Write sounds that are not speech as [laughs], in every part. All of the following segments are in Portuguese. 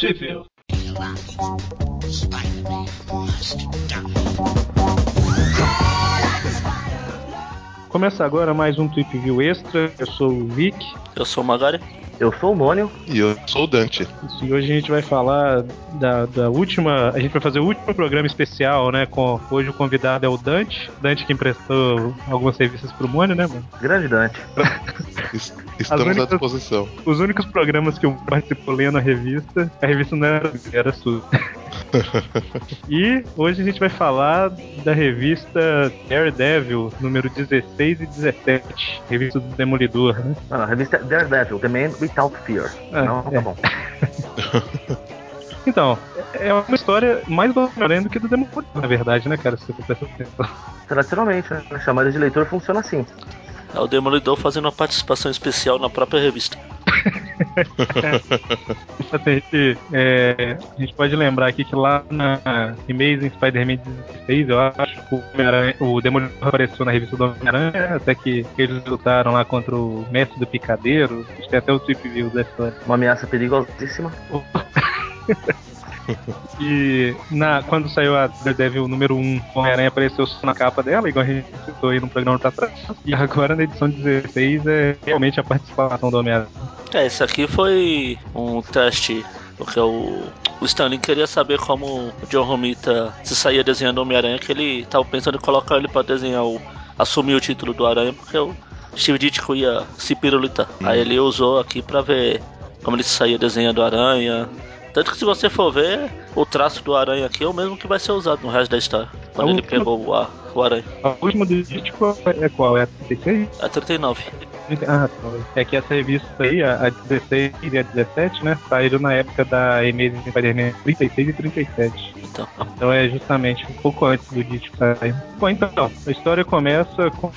Trip Começa agora mais um Trip View Extra. Eu sou o Vic. Eu sou o Magari. Eu sou o Mônio. E eu sou o Dante. Isso, e hoje a gente vai falar da, da última. A gente vai fazer o último programa especial, né? Com, hoje o convidado é o Dante. Dante que emprestou algumas revistas pro Mônio, né, mano? Grande Dante. [laughs] Estamos únicas, à disposição. Os únicos programas que eu participo lendo a revista, a revista não era, era sua. E hoje a gente vai falar da revista Daredevil, número 16 e 17. Revista do Demolidor, né? Não, a revista Daredevil, The Man Without Fear. É, não, tá é. bom. [laughs] Então, é uma história mais do que do Demolidor, na verdade, né, cara? Se você. Tradicionalmente, né? A chamada de leitor funciona assim. É o Demolidor fazendo uma participação especial na própria revista. [laughs] a, gente, é, a gente pode lembrar aqui que lá na Amazing Spider-Man 16, eu acho que o, o Demolidor apareceu na revista do Homem-Aranha, até que eles lutaram lá contra o Mestre do Picadeiro. Acho que até o Trip View da história. Uma ameaça perigosíssima. [laughs] e na, quando saiu a Daredevil número 1, o Homem-Aranha apareceu só na capa dela, igual a gente citou aí no programa pra trás. E agora na edição 16 é realmente a participação do Homem-Aranha. É, esse aqui foi um teste, porque o, o Stanley queria saber como o John Romita se saía desenhando o Homem-Aranha, que ele tava pensando em colocar ele pra desenhar o. assumir o título do Aranha, porque o Steve Ditko ia se pirulitar. Hum. Aí ele usou aqui pra ver como ele se saía desenhando o Aranha, tanto que se você for ver, o traço do aranha aqui é o mesmo que vai ser usado no resto da história. Quando a ele última... pegou o, a, o aranha. A última do Dítico é qual? É a 36? A 39. Ah. É que essa revista aí, a 16 e a 17, né? Saíram na época da Amazing Spider-Man 36 e 37. Então. então é justamente um pouco antes do Dítico sair. Bom, então, a história começa com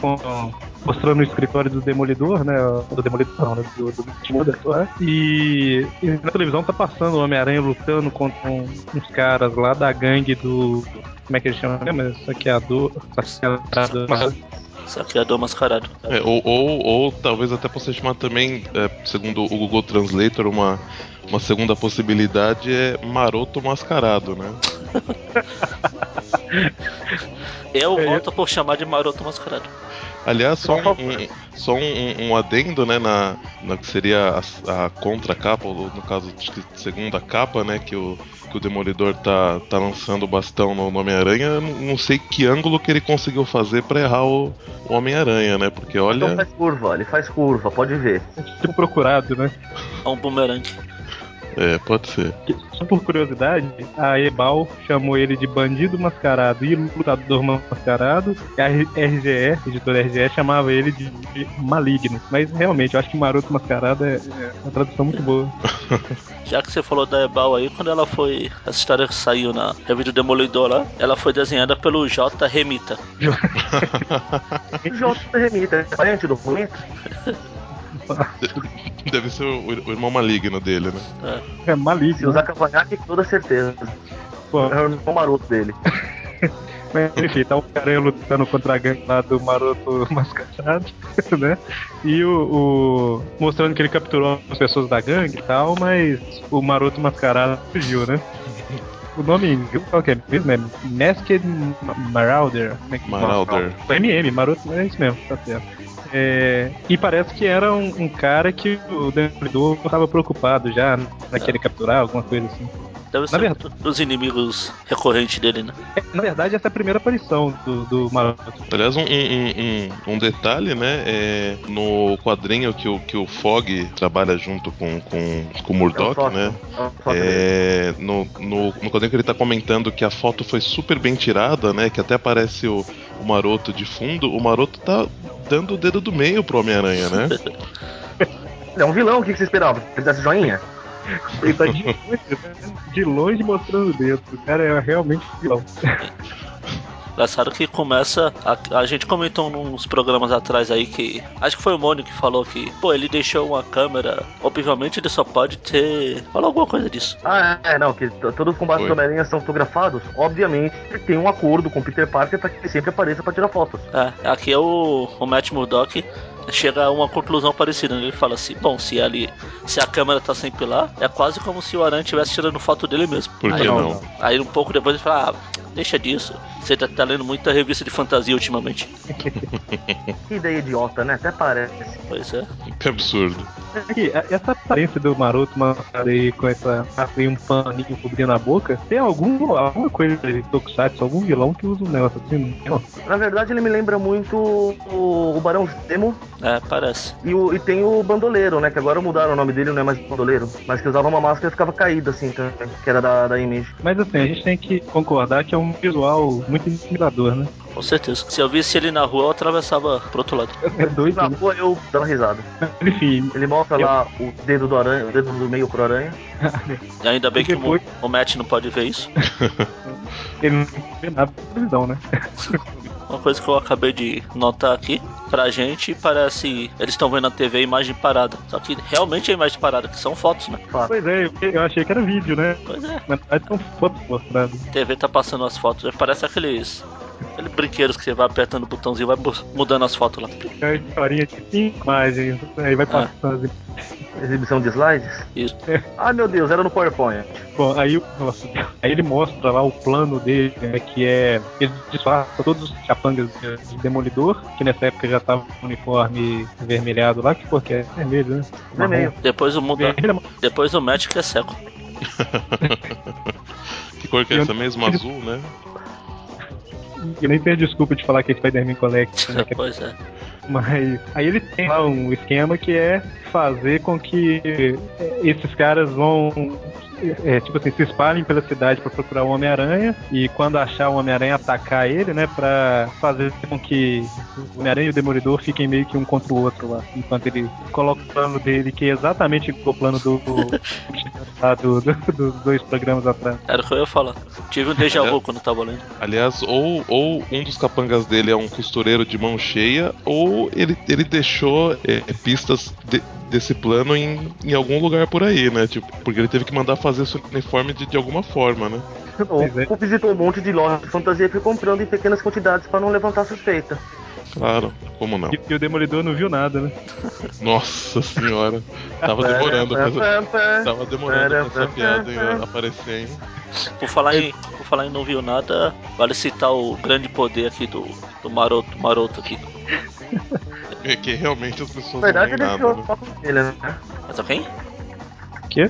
mostrando o escritório do Demolidor, né? Do Demolidor, não, né? Do, do Demolidor. E, e na televisão tá passando o Homem-Aranha lutando contra um, uns caras lá da gangue do. Como é que eles chamam? Saqueador. Saqueador. Saqueador mascarado. É, ou, ou, ou, talvez até possa chamar também, é, segundo o Google Translator, uma, uma segunda possibilidade é maroto mascarado, né? [laughs] Eu volto por chamar de maroto mascarado. Aliás, só um, um só um, um, adendo, né, na, na que seria a, a contracapa, ou no caso, segunda capa, né, que o, que o Demolidor tá, tá lançando o bastão no Homem-Aranha, não sei que ângulo que ele conseguiu fazer para errar o, o Homem-Aranha, né, porque olha... Ele faz curva, ele faz curva, pode ver. É tipo procurado, né? É um bumerangue. É, pode ser. Só por curiosidade, a Ebal chamou ele de bandido mascarado e lutador mascarado. E a RGE, editora RGE, chamava ele de, maligno. Mas realmente, eu acho que Maroto Mascarado é, é uma tradução muito boa. [laughs] Já que você falou da Ebal aí, quando ela foi. Essa história que saiu na revista Demolidor lá, ela foi desenhada pelo J. Remita. [laughs] J. Remita, é parente do Remita? [laughs] [laughs] Deve ser o, o, irmão maligno dele, né? É, é maligno. Se usar cavanhaque, com toda certeza. Pô. É o irmão maroto dele. [laughs] Mas enfim, tá o cara lutando contra a gangue lá do maroto [laughs] mascarado, né? E o, o, mostrando que ele capturou as pessoas da gangue e tal, mas o maroto mascarado fugiu, né? O nome qual que é mesmo? É Masked Marauder. Né? Marauder. MM, maroto, é isso mesmo, tá certo. É, e parece que era um, um cara que o Demolidor estava preocupado já, né, capturar, alguma coisa assim. Deve ser verdade, dos inimigos recorrentes dele, né? É, na verdade, essa é a primeira aparição do, do Maroto. Aliás, um, um, um, um detalhe, né? É, no quadrinho que o, que o Fog trabalha junto com, com, com o Murdoch, é né? É, no, no, no quadrinho que ele tá comentando que a foto foi super bem tirada, né? Que até aparece o, o Maroto de fundo. O Maroto tá dando o dedo do meio pro Homem-Aranha, né? [laughs] É um vilão, o que você esperava? Que ele desse joinha? Ele tá de longe, de longe mostrando o dedo. O cara é realmente vilão. Engraçado que começa. A, a, gente comentou nos programas atrás aí que. Acho que foi o Mônio que falou que, pô, ele deixou uma câmera. Obviamente ele só pode ter. Falou alguma coisa disso. Ah, é, não, que todos os combates do Homem-Aranha são fotografados. Obviamente tem um acordo com o Peter Parker para que ele sempre apareça para tirar fotos. É, aqui é o, o Matt Murdock chega a uma conclusão parecida. Né? Ele fala assim: bom, se ali, se a câmera tá sempre lá, é quase como se o Aranha estivesse tirando foto dele mesmo. Por que aí, não? Aí um pouco depois ele fala: ah, deixa disso. Você tá, tá lendo muita revista de fantasia ultimamente. [laughs] que ideia idiota, né? Até parece. Pois é. Que absurdo. essa aparência do maroto aí com essa assim, um paninho cobrindo a boca, tem algum, alguma coisa de Tokusatsu, algum vilão que usa um negócio assim? Não. Na verdade, ele me lembra muito o, o Barão Zemo. É, parece. E, o, e tem o Bandoleiro, né? Que agora mudaram o nome dele, não é mais Bandoleiro. Mas que usava uma máscara e ficava caída, assim, também, que era da, da Image. Mas assim, a gente tem que concordar que é um visual muito intimidador, né? Com certeza. Se eu visse ele na rua, eu atravessava pro outro lado. É doido. Na né? rua eu dava risada. [laughs] Enfim. Ele mostra eu... lá o dedo do aranha, o dedo do meio pro aranha. e ainda bem que depois... o, o Matt não pode ver isso. [laughs] ele não vê nada televisão, né? [laughs] Uma coisa que eu acabei de notar aqui, pra gente parece. Eles estão vendo na TV a imagem parada. Só que realmente é imagem parada, que são fotos, né? Pois é, eu achei que era vídeo, né? Pois é. Verdade são fotos mostradas. A TV tá passando as fotos. Parece aqueles. Aqueles brinquedos que você vai apertando o botãozinho e vai mudando as fotos lá. É uma historinha de cinco imagens, aí vai passando. Ah. Exibição de slides? Isso. É. Ah, meu Deus, era no PowerPoint. Bom, aí, nossa, aí ele mostra lá o plano dele, né, que é. Ele disfarça todos os capangas de Demolidor, que nessa época já tava com o uniforme vermelhado lá, que porque é vermelho, né? Vermelho. Depois o muda. Depois o Magic é seco. [laughs] [laughs] que cor que é essa mesmo? Azul, né? E nem tem desculpa de falar que é Spider-Man Collect. Né? [laughs] pois é. Mas aí ele tem lá um esquema que é fazer com que esses caras vão é, tipo assim, se espalhem pela cidade para procurar o Homem-Aranha e quando achar o Homem-Aranha atacar ele, né, para fazer com que o Homem-Aranha e o Demolidor fiquem meio que um contra o outro lá, enquanto ele coloca o plano dele que é exatamente o plano do, [laughs] do, do, dos dois programas atrás. Era o que eu ia falar. Tive um déjà vu quando tava lendo. Aliás, ou, ou um dos capangas dele é um costureiro de mão cheia, ou ele, ele deixou é, pistas de, desse plano em, em algum lugar por aí, né? Tipo, porque ele teve que mandar fazer seu uniforme de, de alguma forma, né? Ou é. visitou um monte de lojas de fantasia e foi comprando em pequenas quantidades para não levantar suspeita. Claro, como não? E, e, o Demolidor não viu nada, né? Nossa senhora. Tava [laughs] demorando pra, Tava demorando pra essa piada aparecer, hein? Por falar, em, por falar em não viu nada, vale citar o grande poder aqui do, do Maroto, Maroto aqui. [laughs] É que realmente as pessoas Na verdade, não ele tirou né? foto dele, né? Mas é quem? Quê?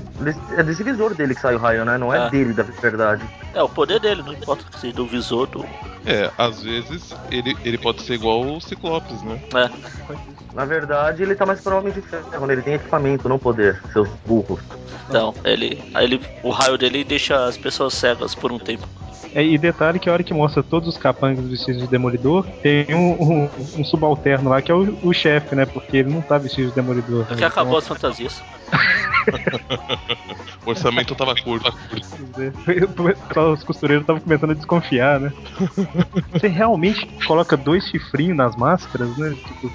É desse visor dele que sai o raio, né? Não é Ah. dele, da verdade. É o poder dele, não importa seja do visor do. É, às vezes ele, ele pode ser igual o Ciclopes, né? É, Na verdade, ele tá mais pra homem de ferro, né? Ele tem equipamento, não poder, seus burros. então, ele, aí ele. O raio dele deixa as pessoas cegas por um tempo. É, e detalhe que a hora que mostra todos os capangas vestidos de Demolidor, tem um, um- um subalterno lá que é o, o chefe, né? Porque ele não tá vestido de Demolidor. Porque né? acabou as fantasias. [laughs] O orçamento tava curto. [laughs] Então, os costureiros estavam começando a desconfiar, né? [laughs] Você realmente coloca dois chifrinhos nas máscaras, né? Tipo,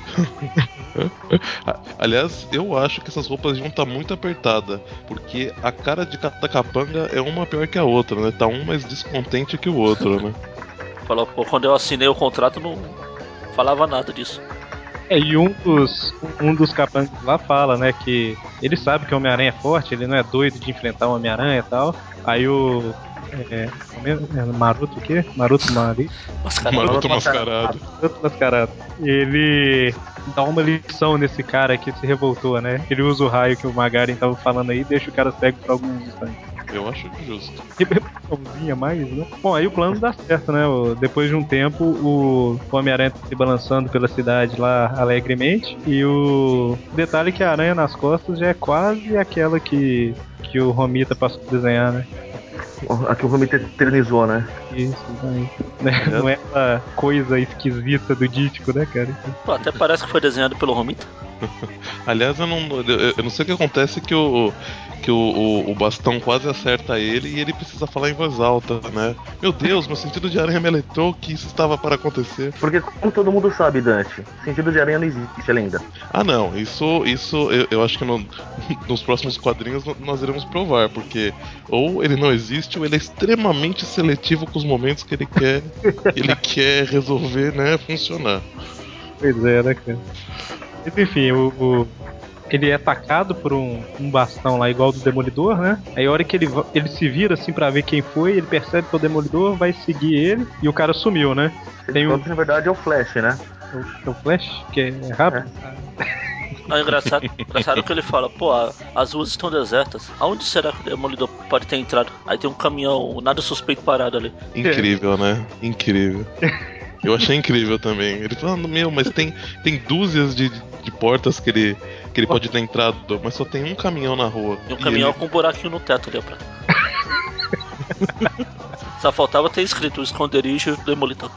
[laughs] Aliás, eu acho que essas roupas deviam estar muito apertadas, porque a cara de cada capanga é uma pior que a outra, né? Tá um mais descontente que o outro, né? [laughs] Quando eu assinei o contrato, não falava nada disso. É, e um dos, um dos capangas lá fala, né, que ele sabe que o Homem-Aranha é forte, ele não é doido de enfrentar o Homem-Aranha e tal. Aí o. É, é, é, Maroto o quê? Maroto Mari? Mascarado. Maroto mascarado. Maroto Mascarado. Ele dá uma lição nesse cara que se revoltou, né? Ele usa o raio que o Magaren tava falando aí e deixa o cara cego por alguns instantes. Eu acho justo. Que repercussãozinha mais, né? Bom, aí o plano dá certo, né? Depois de um tempo, o Homem-Aranha tá se balançando pela cidade lá alegremente. E o detalhe é que a aranha nas costas já é quase aquela que, que o Romita passou a desenhar, né? Aqui o Rumi eternizou, né? Isso, né? [laughs] Né? Não é essa coisa esquisita do Dítico, né, cara? Pô, até parece que foi desenhado pelo Romita. [laughs] Aliás, eu não, eu, eu não sei o que acontece que o que o, o, o bastão quase acerta ele e ele precisa falar em voz alta, né? Meu Deus, meu sentido de aranha me alertou que isso estava para acontecer. Porque, como todo mundo sabe, Dante, sentido de aranha não existe ainda. Ah, não, isso, isso eu, eu acho que no- [laughs] nos próximos quadrinhos nós iremos provar, porque ou ele não existe ou ele é extremamente seletivo com os momentos que ele quer, ele [laughs] quer resolver, né, funcionar. Pois é, né, cara? enfim, o, o, ele é atacado por um, um, bastão lá igual do Demolidor, né? Aí a hora que ele, ele se vira assim para ver quem foi, ele percebe que é o Demolidor, vai seguir ele e o cara sumiu, né? Tem um... na verdade é o Flash, né? É o Flash, que é rápido. É. [laughs] É engraçado, engraçado que ele fala, pô, as ruas estão desertas. Aonde será que o Demolidor pode ter entrado? Aí tem um caminhão, nada suspeito parado ali. Incrível, né? Incrível. Eu achei incrível também. Ele falando, meu, mas tem, tem dúzias de, de portas que ele, que ele pode ter entrado, mas só tem um caminhão na rua. E um caminhão ele... com um buraquinho no teto ali, pra. [laughs] Só faltava ter escrito o esconderijo do Demolidor.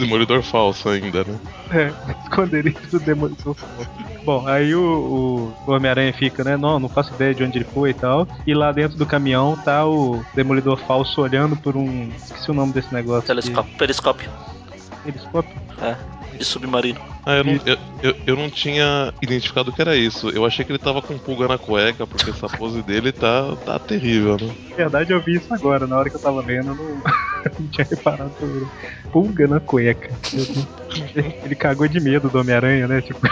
Demolidor falso ainda, né? É, [laughs] esconderijo do Demolidor falso. Bom, aí o, o Homem-Aranha fica, né? Não, não faço ideia de onde ele foi e tal. E lá dentro do caminhão tá o Demolidor falso olhando por um. Esqueci o nome desse negócio. Telescópio. Que... Periscópio. Periscópio? É, de submarino. Ah, eu não, eu, eu, eu, não tinha identificado que era isso. Eu achei que ele tava com pulga na cueca, porque essa pose dele tá, tá terrível, né? Na verdade, eu vi isso agora. Na hora que eu tava vendo, eu não, [laughs] não tinha reparado sobre pulga na cueca. Ele cagou de medo do Homem-Aranha, né? Tipo. [laughs]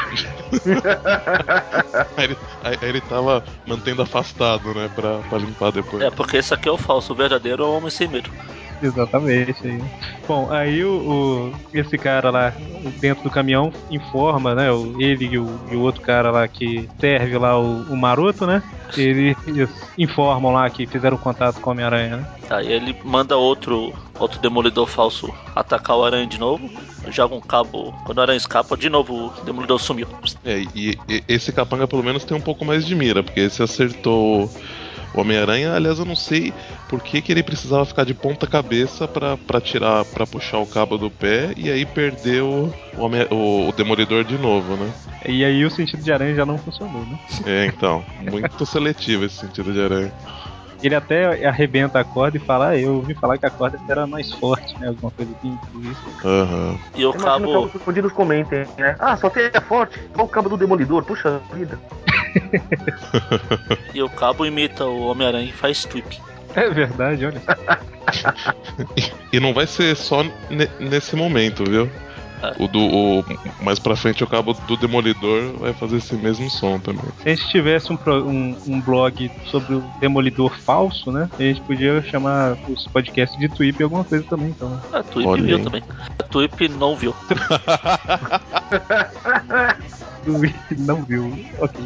aí, ele, aí, ele tava mantendo afastado, né? Pra, pra limpar depois. É, porque esse aqui é o falso. O verdadeiro é o homem sem medo. Exatamente. Aí. Bom, aí o, o, esse cara lá dentro do caminhão informa, né? O, ele e o, e o outro cara lá que serve lá o, o maroto, né? Ele, eles informam lá que fizeram contato com o Homem-Aranha, né? Aí ele manda outro, outro demolidor falso atacar o Aranha de novo. Joga um cabo. Quando o Aranha escapa, de novo o demolidor sumiu. É, e, e esse capanga pelo menos tem um pouco mais de mira, porque esse acertou o Homem-Aranha, aliás, eu não sei por que, que ele precisava ficar de ponta cabeça para tirar, para puxar o cabo do pé e aí perdeu o, o, o, Demolidor de novo, né? E aí o sentido de aranha já não funcionou, né? É, então. Muito seletivo esse sentido de aranha. Ele até arrebenta a corda e fala, ah, eu ouvi falar que a corda era mais forte, né? Alguma coisa assim, tudo isso. Aham. Uhum. E o cabo. Os bandidos comentem, né? Ah, só tem é forte, igual o cabo do Demolidor, puxa vida. [laughs] e o cabo imita o Homem-Aranha e faz tweak. É verdade, olha. e não vai ser só nesse momento, viu? O do. O, mais pra frente o cabo do Demolidor vai fazer esse mesmo som também. Se a gente tivesse um, um, um blog sobre o Demolidor falso, né? A gente podia chamar os podcasts de Twip alguma coisa também, então. A Twip viu também. A Twip não viu. [laughs] [laughs] não viu. Ok.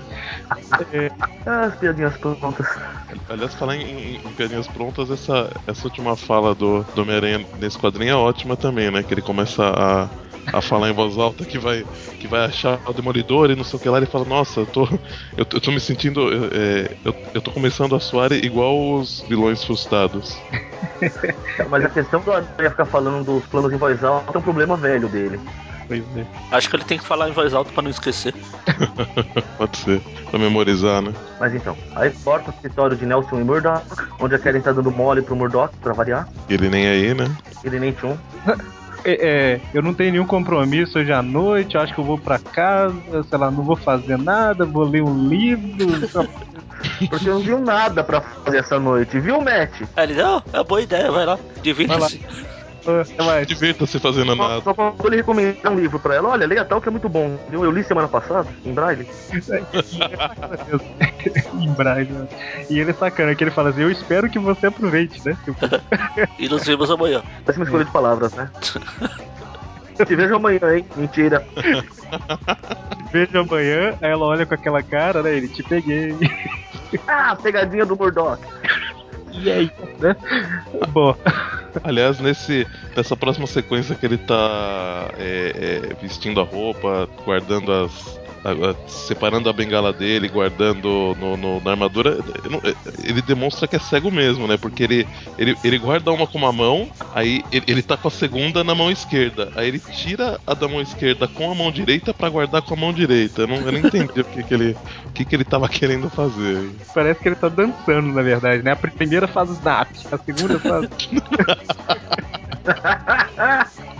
É... As piadinhas prontas. Aliás, falar em, em, piadinhas prontas, essa, essa última fala do, do Homem-Aranha nesse quadrinho é ótima também, né? Que ele começa a a falar em voz alta que vai, que vai achar o demolidor e não sei o que lá. Ele fala: Nossa, eu tô, eu, eu tô me sentindo. É, eu, eu tô começando a suar igual os vilões frustrados. [laughs] Mas a questão do Aranha ficar falando dos planos em voz alta é um problema velho dele. É. Acho que ele tem que falar em voz alta para não esquecer. [laughs] Pode ser, pra memorizar, né? Mas então, aí porta o escritório de Nelson e Murdoch, onde a Karen tá dando mole pro Murdoch, pra variar. Ele nem aí, né? Ele nem tchum. [laughs] É, é, eu não tenho nenhum compromisso hoje à noite, eu acho que eu vou para casa, sei lá, não vou fazer nada, vou ler um livro. [laughs] Porque eu não viu nada para fazer essa noite, viu, Matt? Ele, não, é boa ideia, vai lá, divirta-se. Divirta-se fazendo só, nada. Só pra ele recomendar um livro pra ela. Olha, leia tal que é muito bom. Eu, eu li semana passada, em Braille. [laughs] em Braille. Né? E ele é sacana, que ele fala assim, eu espero que você aproveite, né? [laughs] e nos vemos amanhã. Péssima escolha de palavras, né? Te vejo amanhã, hein? Mentira. [laughs] vejo amanhã, aí ela olha com aquela cara, né? Ele te peguei. ah, pegadinha do Murdoch. E aí, né? Bom. Aliás, nesse, nessa próxima sequência que ele tá é, é, vestindo a roupa, guardando as, separando a bengala dele, guardando no, no, na armadura, ele demonstra que é cego mesmo, né? Porque ele, ele, ele guarda uma com uma mão, aí ele, ele tá com a segunda na mão esquerda. Aí ele tira a da mão esquerda com a mão direita para guardar com a mão direita. Eu não, eu não entendi o que, que ele o que, que ele tava querendo fazer. Parece que ele tá dançando, na verdade, né? A primeira faz o snap, a segunda faz. [laughs]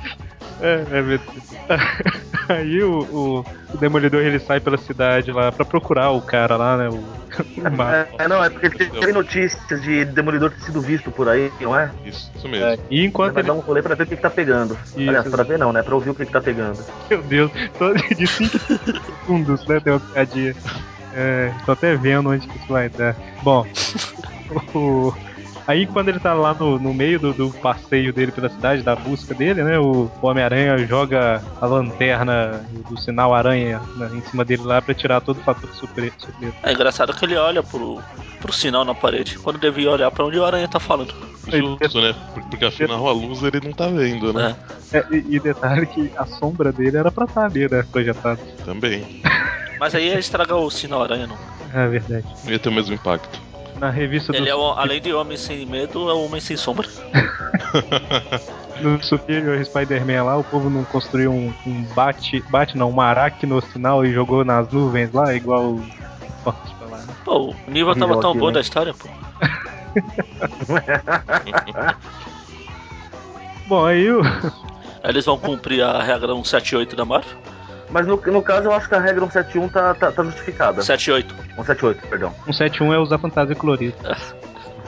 É, é. [laughs] Aí o, o, o, Demolidor ele sai pela cidade lá pra procurar o cara lá, né? O, [laughs] o é, não, é porque tem notícias de Demolidor ter sido visto por aí, não é? Isso, isso mesmo. É, e enquanto ele vai dar um rolê pra ver o que, que tá pegando. Isso. Aliás, pra ver não, né? Pra ouvir o que, que tá pegando. Meu Deus, de 5 segundos, né? Tem uma piadinha. É, tô até vendo onde que isso vai dar. Bom, [laughs] o, Aí quando ele tá lá no, no meio do, do, passeio dele pela cidade, da busca dele, né? O, o Homem-Aranha joga a lanterna do sinal aranha né, em cima dele lá pra tirar todo o fator surpresa. É engraçado que ele olha pro, pro sinal na parede, quando devia olhar pra onde o aranha tá falando. Justo, né? Porque afinal a luz ele não tá vendo, né? É. É, e, e, detalhe que a sombra dele era pra estar tá ali, né? Projetado. Também. Mas aí ia estragar o sinal aranha, não. É verdade. Não ia ter o mesmo impacto na revista Ele do... é o, além de Homem Sem Medo, é o Homem Sem Sombra. [laughs] no Superior Spider-Man lá, o povo não construiu um, um bate, bate não, um aracno sinal e jogou nas nuvens lá, igual lá, né? Pô, o nível tava tão bom né? da história, pô. [laughs] bom, aí o... Eles vão cumprir a regra 178 da Marvel? Mas no, no caso eu acho que a regra 171 tá, tá, tá justificada. 78. 178, perdão. 171 é usar fantasia colorida.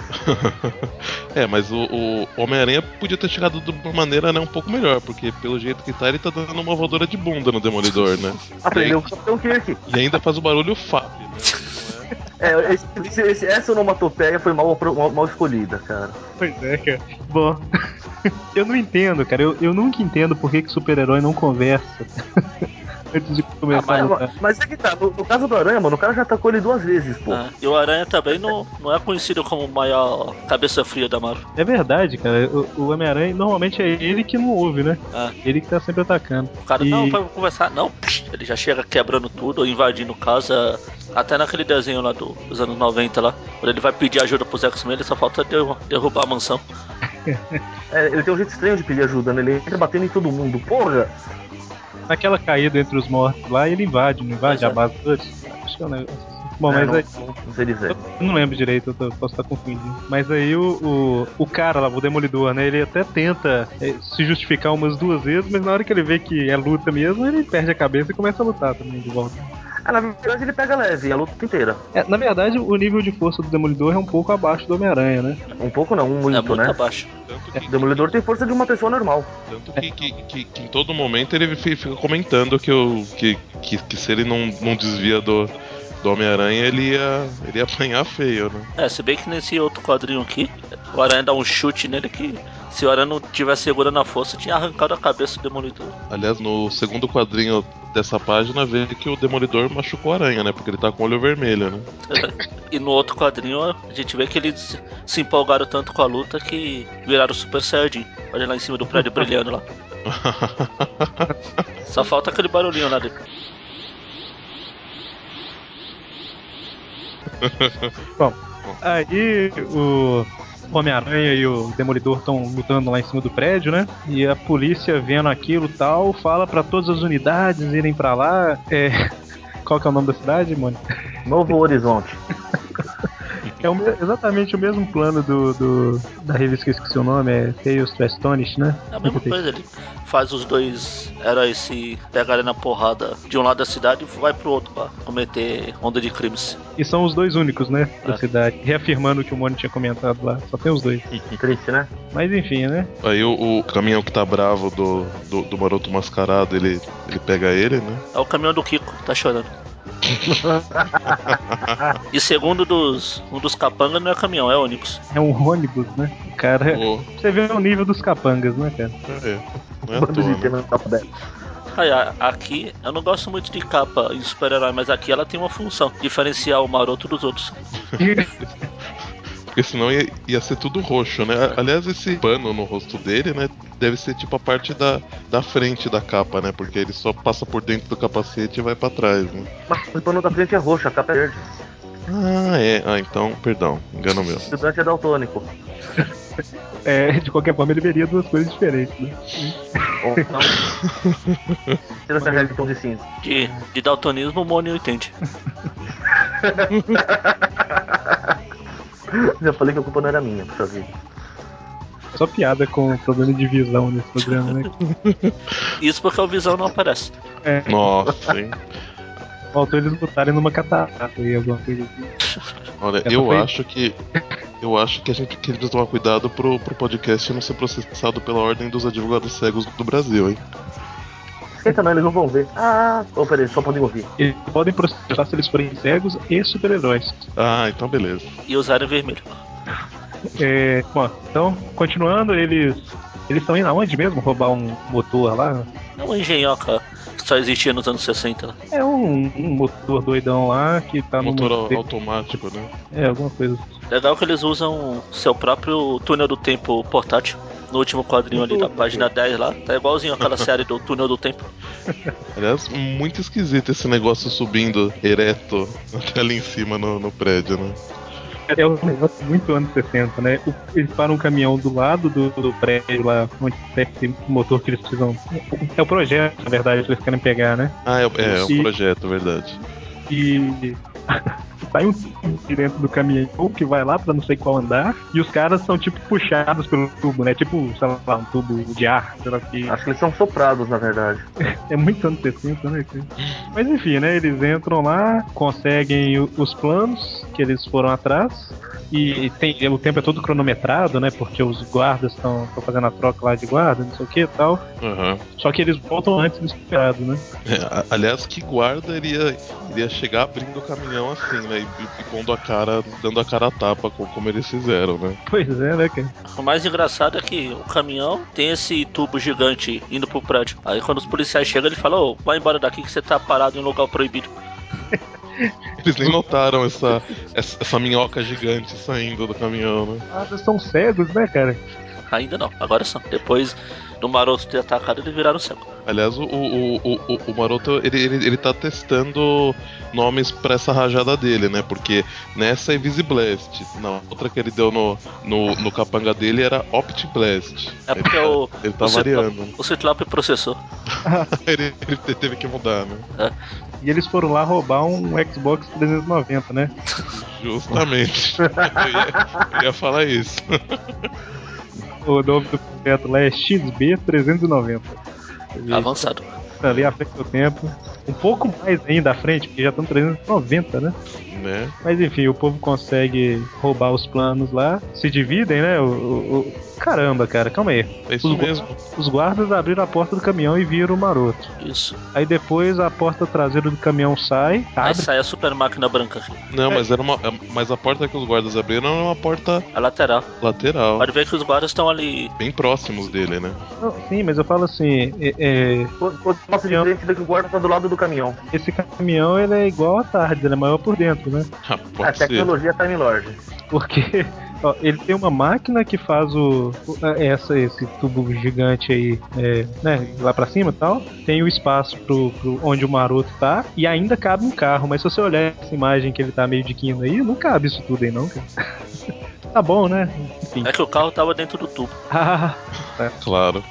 [laughs] é, mas o, o Homem-Aranha podia ter chegado de uma maneira né, um pouco melhor, porque pelo jeito que tá, ele tá dando uma voadora de bunda no Demolidor, né? [laughs] Aprendeu o Capitão Kirk. E ainda faz o barulho Fab, né? [laughs] É, esse, esse, essa onomatopeia foi mal, mal, mal, escolhida, cara. Pois é, cara. Bom, eu não entendo, cara. Eu, eu nunca entendo por que, que super-herói não conversa. Antes de começar. Ah, mas, mas é que tá, no, no, caso do Aranha, mano, o cara já atacou ele duas vezes, pô. Ah, e o Aranha também não, não é conhecido como o maior cabeça fria da Marvel. É verdade, cara. O, o Homem-Aranha normalmente é ele que não ouve, né? Ah. Ele que tá sempre atacando. O cara, e... não, vai conversar. Não, ele já chega quebrando tudo, invadindo casa. Até naquele desenho lá do, dos anos 90 lá. Quando ele vai pedir ajuda pros X-Men, ele só falta derrubar a mansão. [laughs] é, ele tem um jeito estranho de pedir ajuda, né? Ele entra batendo em todo mundo. Porra! Naquela caída entre os mortos lá, ele invade, não invade a é. base todos? Acho que é um negócio assim. Bom, é, mas não, aí, não sei dizer. Eu não lembro direito, eu posso estar confundindo. Mas aí o, o, o, cara lá, o Demolidor, né? Ele até tenta é, se justificar umas duas vezes, mas na hora que ele vê que é luta mesmo, ele perde a cabeça e começa a lutar também de volta. Ah, na verdade ele pega leve, a luta inteira. É, na verdade, o nível de força do Demolidor é um pouco abaixo do Homem-Aranha, né? Um pouco não, um muito, é muito né? abaixo. Que, o Demolidor tem força de uma pessoa normal. Tanto que, que, que, que, em todo momento ele fica comentando que, o, que, que, que se ele não, não desvia do, do Homem-Aranha, ele ia, ele ia apanhar feio, né? É, se bem que nesse outro quadrinho aqui, o Aranha dá um chute nele que se o Aranha não tivesse segurando a força, tinha arrancado a cabeça do Demolidor. Aliás, no segundo quadrinho dessa página, vê que o Demolidor machucou a Aranha, né? Porque ele tá com o olho vermelho, né? [laughs] e no outro quadrinho, a gente vê que eles se empolgaram tanto com a luta que viraram Super Saiyajin. Olha lá em cima do prédio brilhando lá. [laughs] Só falta aquele barulhinho lá dentro. [laughs] Bom, aí o Homem-Aranha e o Demolidor estão lutando lá em cima do prédio, né? E a polícia vendo aquilo tal, fala para todas as unidades irem para lá. É... [laughs] Qual que é o nome da cidade, mano? Novo Horizonte. [laughs] É o, exatamente o mesmo plano do, do, da revista que eu esqueci o nome, é Tales to Astonish, né? É a mesma coisa, ele faz os dois heróis se pegarem na porrada de um lado da cidade e vai pro outro pra cometer onda de crimes. E são os dois únicos, né, da é. cidade. Reafirmando o que o Mônio tinha comentado lá. Só tem os dois. Triste, né? Mas enfim, né? Aí o, o caminhão que tá bravo do, do, do Maroto Mascarado, ele, ele pega ele, né? É o caminhão do Kiko, tá chorando. [laughs] e segundo dos, um dos capangas não é caminhão, é ônibus. É um ônibus, né? O cara. Oh. Você vê o nível dos capangas, né, cara? É. Não é toa, né? Aí, aqui eu não gosto muito de capa em super-herói, mas aqui ela tem uma função: diferenciar o maroto dos outros. [laughs] Porque senão ia, ia ser tudo roxo, né? Aliás, esse pano no rosto dele, né? Deve ser tipo a parte da, da frente da capa, né? Porque ele só passa por dentro do capacete e vai para trás, né? Mas o pano da frente é roxo, a capa é verde. Ah, é. Ah, então, perdão, engano meu. O estudante é daltônico. É, de qualquer forma ele veria duas coisas diferentes, né? Ou não. Tira essa regra de cinza. De, de daltonismo, o Mônio entende. [laughs] Já falei que a culpa não era minha, puxa vida. só piada com problema de visão nesse programa, né? Isso porque o visão não aparece. É. Nossa, hein? Faltou eles botarem numa catarata e alguma coisa assim. Olha, eu foi... acho que. Eu acho que a gente tem que tomar cuidado pro, pro podcast não ser processado pela ordem dos advogados cegos do Brasil, hein? Esquenta não, eles não vão ver. Ah, oh, peraí, só podem ouvir. Eles podem processar se eles forem cegos e super-heróis. Ah, então beleza. E usarem vermelho. É, bom, então, continuando, eles. Eles estão indo aonde mesmo? Roubar um motor lá? É uma engenhoca que só existia nos anos 60. É um, um motor doidão lá que tá no. Motor automático, né? É, alguma coisa. Legal que eles usam seu próprio túnel do tempo portátil. No último quadrinho ali da página 10 lá, tá igualzinho aquela [laughs] série do túnel do tempo. Aliás, muito esquisito esse negócio subindo ereto até [laughs] ali em cima no, no prédio, né? É um negócio muito anos 60, né? Eles param um caminhão do lado do, do prédio lá, onde tem esse motor que eles precisam. É o projeto, na verdade, que eles querem pegar, né? Ah, é, é, é um projeto, verdade. E [laughs] sai um tubo de dentro do caminhão que vai lá pra não sei qual andar, e os caras são tipo puxados pelo tubo, né? Tipo, sei lá, um tubo de ar, sei lá que. Acho que eles são soprados, na verdade. [laughs] é muito anos 60, né? Mas enfim, né? Eles entram lá, conseguem os planos que eles foram atrás. E tem, o tempo é todo cronometrado, né? Porque os guardas estão fazendo a troca lá de guarda, não sei o que e tal. Uhum. Só que eles voltam antes do esperado, né? É, aliás, que guarda iria, iria chegar abrindo o caminhão assim, né? E, e, pondo a cara, dando a cara a tapa, como eles fizeram, né? Pois é, né, cara? O mais engraçado é que o caminhão tem esse tubo gigante indo pro prédio. Aí quando os policiais chegam, ele fala, ô, vai embora daqui que você tá parado em um lugar proibido. [laughs] Eles nem notaram essa, essa, essa, minhoca gigante saindo do caminhão, né? Ah, eles são cegos, né, cara? Ainda não, agora são. Depois do Maroto ter atacado, eles viraram cego. Aliás, o, o, o, o, Maroto ele, ele, ele tá testando nomes pra essa rajada dele, né? Porque nessa é Visiblast, na outra que ele deu no, no, no capanga dele era Optiblast. É porque ele, o. Ele tá o variando. o Citlop processou. [laughs] ele, ele teve que mudar, né? É. E eles foram lá roubar um Xbox 390, né? Justamente. [laughs] eu, ia, eu ia falar isso. [laughs] o nome do projeto lá é XB390. Avançado. Ali à frente do tempo. Um pouco mais ainda à frente, porque já estão 390, né? Né? Mas enfim, o povo consegue roubar os planos lá, se dividem, né? O, o, o... Caramba, cara, calma aí. É isso os, mesmo. Os guardas abriram a porta do caminhão e viram o maroto. Isso. Aí depois a porta traseira do caminhão sai. Aí sai a super máquina branca. Não, é. mas era uma. É, mas a porta que os guardas abriram era uma porta. A lateral. Lateral. Pode ver que os guardas estão ali. Bem próximos dele, né? Não, sim, mas eu falo assim. É, é... Nossa, diferente que o guarda tá do lado do caminhão. Esse caminhão ele é igual a tarde, ele é maior por dentro, né? Ah, a tecnologia Time Lord. Porque [laughs] ó, ele tem uma máquina que faz o, essa, esse tubo gigante aí, é, né, lá pra cima e tal. Tem o espaço pro, pro, onde o maroto tá e ainda cabe um carro. Mas se você olhar essa imagem que ele tá meio de quino aí, não cabe isso tudo aí não, cara. [laughs] tá bom, né? Enfim. É que o carro tava dentro do tubo. [laughs] Ah, é. Claro.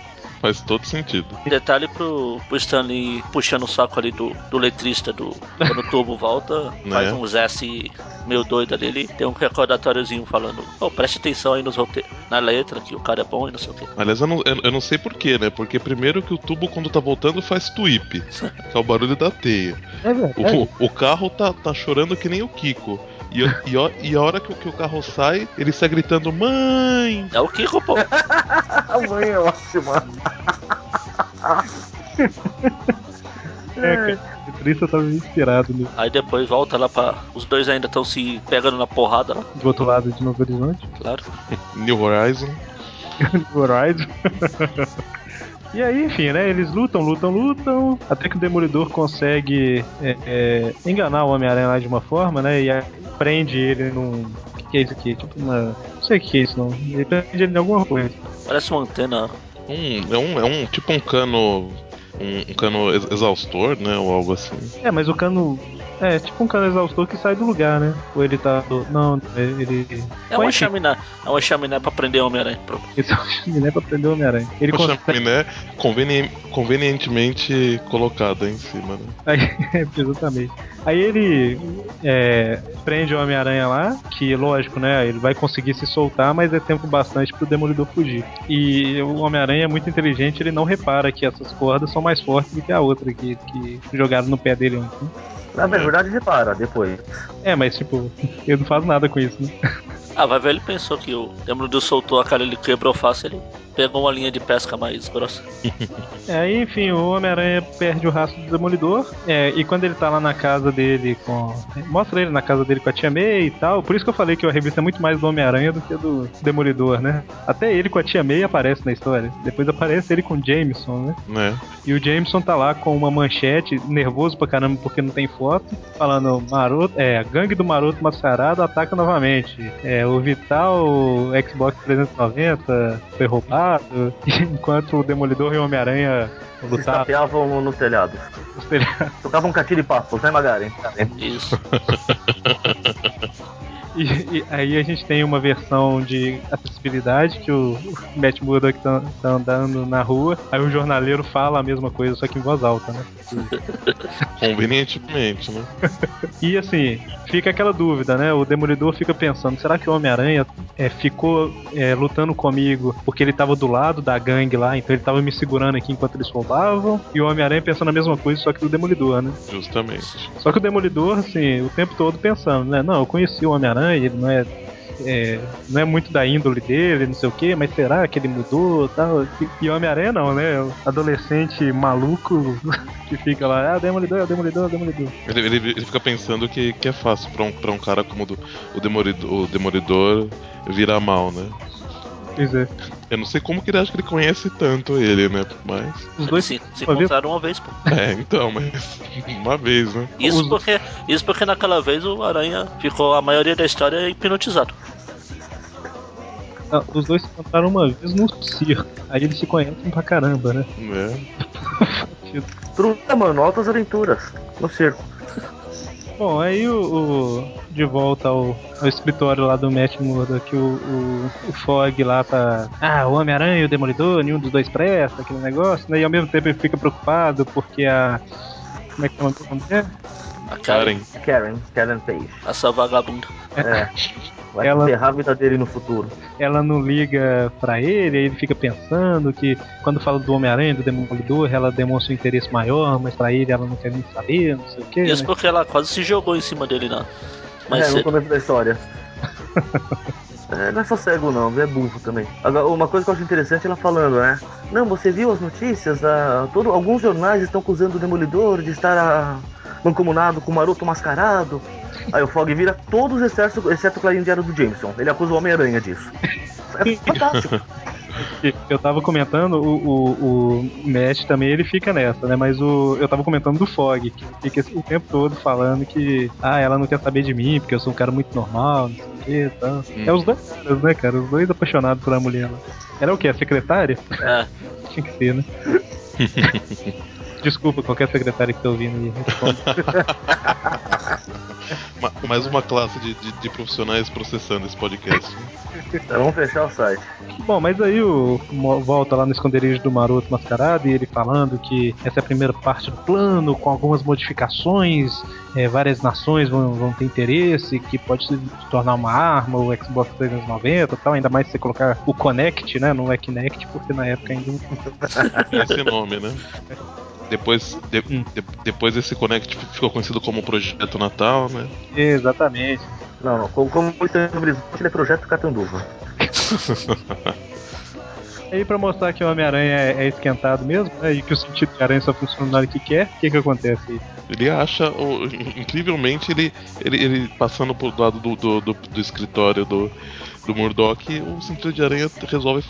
Faz todo sentido. Detalhe pro, pro Stanley puxando o saco ali do, do letrista do. Quando o tubo volta, [laughs] né? faz uns S meio doido ali, ele tem um recordátóriozinho falando, oh, preste atenção aí nos roteiros, na letra, que o cara é bom e não sei o quê. Aliás, eu não, eu, eu não sei porquê, né? Porque primeiro que o tubo, quando tá voltando, faz tweep, [laughs] que é o barulho da teia. É verdade. O, o carro tá, tá chorando que nem o Kiko. E, e, e, a hora que, que, o carro sai, ele sai gritando: Mãe! É o Kiko, pô! a [laughs] mãe é ótima! é, cara. O Trista tava inspirado né? Aí depois volta lá pra. Os dois ainda estão se pegando na porrada lá. Do outro lado de Novo Horizonte? Claro. New Horizon. [laughs] New Horizon. [laughs] E aí, enfim, né? Eles lutam, lutam, lutam, até que o Demolidor consegue é, é, enganar o Homem-Aranha lá de uma forma, né? E prende ele num. O que, que é isso aqui? Tipo uma. Não sei o que é isso, não. Ele prende ele em alguma coisa. Parece uma antena. Um, é, um, é um tipo um cano. Um, um cano exaustor, né? Ou algo assim. É, mas o cano É, tipo um cano exaustor que sai do lugar, né? Ou ele tá. Não, ele. É uma chaminé. É uma chaminé pra prender o Homem-Aranha. Esse [laughs] é uma chaminé pra prender o Homem-Aranha. Ele uma consegue... chaminé conveni... convenientemente colocada em cima, né? [laughs] Aí, exatamente. Aí ele é, prende o Homem-Aranha lá, que lógico, né? Ele vai conseguir se soltar, mas é tempo bastante pro Demolidor fugir. E o Homem-Aranha é muito inteligente, ele não repara que essas cordas são mais fortes do que a outra que, que jogaram no pé dele antes. Né? Na verdade, repara depois. É, mas tipo, ele não faz nada com isso, né? Ah, vai ver, ele pensou que o Demolidor soltou a cara, ele quebrou fácil, ele pegou uma linha de pesca mais grossa. [laughs] é, enfim, o Homem-Aranha perde o rastro do Demolidor. É, e quando ele tá lá na casa dele com. Mostra ele na casa dele com a Tia May e tal. Por isso que eu falei que a revista é muito mais do Homem-Aranha do que do Demolidor, né? Até ele com a Tia May aparece na história. Depois aparece ele com o Jameson, né? É. E o Jameson tá lá com uma manchete, nervoso pra caramba porque não tem foto, falando: Maroto, é, a gangue do Maroto Mascarado ataca novamente. É, o Vital Xbox 390 foi roubado, [laughs] enquanto o Demolidor e o Homem-Aranha lutavam. Se no telhado. Tocavam um catilho de papo, né, Magaren? Isso. [laughs] E, e, aí a gente tem uma versão de acessibilidade que o Matt Murdock tá, tá, andando na rua, aí o jornaleiro fala a mesma coisa, só que em voz alta, né? [laughs] Convenientemente, né? [laughs] e assim, fica aquela dúvida, né? O Demolidor fica pensando, será que o Homem-Aranha é, ficou é, lutando comigo porque ele tava do lado da gangue lá, então ele tava me segurando aqui enquanto eles roubavam, e o Homem-Aranha pensando a mesma coisa, só que do Demolidor, né? Justamente. Só que o Demolidor, assim, o tempo todo pensando, né? Não, eu conheci o Homem-Aranha ele não é, é, não é muito da índole dele, não sei o que, mas será que ele mudou tal? E Homem-Aranha não, né? O adolescente maluco [laughs] que fica lá, ah, Demolidor, Demolidor, Demolidor. Ele, ele, ele fica pensando que, que é fácil pra um, pra um cara como do, o, Demolidor, o Demolidor virar mal, né? Pois é. Eu não sei como que ele acha que ele conhece tanto ele, né? Mas. Os dois se, se encontraram uma vez, pô. É, então, mas. [laughs] Uma vez, né? Isso, Os... porque, isso porque naquela vez o Aranha ficou a maioria da história hipnotizado. Ah, os dois se encontraram uma vez no circo. Aí eles se conhecem pra caramba, né? É. [laughs] Truta, mano, altas aventuras no circo. Bom, aí o, o, de volta ao, ao, escritório lá do Matt Murdock, o, o, o Fog lá tá. Ah, o Homem-Aranha e o Demolidor, nenhum dos dois presta, aquele negócio, né? E ao mesmo tempo ele fica preocupado porque a. Como é que é o nome dela? A Karen. Karen, Karen Page. Essa vagabunda. É. [laughs] Vai ela, ferrar a vida dele no futuro. Ela não liga pra ele, aí ele fica pensando que quando fala do Homem-Aranha, do Demolidor, ela demonstra um interesse maior, mas pra ele ela não quer nem saber, não sei o quê. Isso né? porque ela quase se jogou em cima dele, não. Mas é, no começo da história. [laughs] É, não é só cego não, é burro também. Agora, uma coisa que eu acho interessante é ela falando, né? Não, você viu as notícias? Ah, todo, alguns jornais estão acusando o Demolidor de estar ah, mancomunado com o Maroto Mascarado. Aí o Fog vira todos exceto, exceto o Clarim Diário do Jameson. Ele acusa o Homem-Aranha disso. É [laughs] fantástico. Eu tava comentando, o, o, o Matt também ele fica nessa, né? Mas o, eu tava comentando do Fog, que fica o tempo todo falando que ah, ela não quer saber de mim, porque eu sou um cara muito normal, não sei o que e tal. Hum. É os dois caras, né, cara? Os dois apaixonados pela mulher. Né? Era o quê? A secretária? É. [laughs] Tinha que ser, né? [laughs] Desculpa, qualquer secretário que tá ouvindo aí. [laughs] Mais uma classe de, de, de, profissionais processando esse podcast. Então, vamos fechar o site. Bom, mas aí o volta lá no esconderijo do Maroto Mascarado e ele falando que essa é a primeira parte do plano, com algumas modificações, é, várias nações vão, vão ter interesse, que pode se tornar uma arma, o Xbox 390 e tal, ainda mais se você colocar o Connect, né? Não é Kinect, porque na época ainda não. [laughs] Esse nome, né? [laughs] Depois, de, hum. de, depois esse Connect ficou conhecido como Projeto Natal, né? Exatamente. Não, não como, como ele é Projeto Catanduva. [laughs] Aí pra mostrar que o Homem-Aranha é, é, esquentado mesmo, né? E que o sentido de aranha só funciona na hora que quer, o que que acontece aí? Ele acha, incrivelmente, ele, ele, ele passando por lado do, do, do, do escritório do, do Murdoch, o sentido de aranha resolve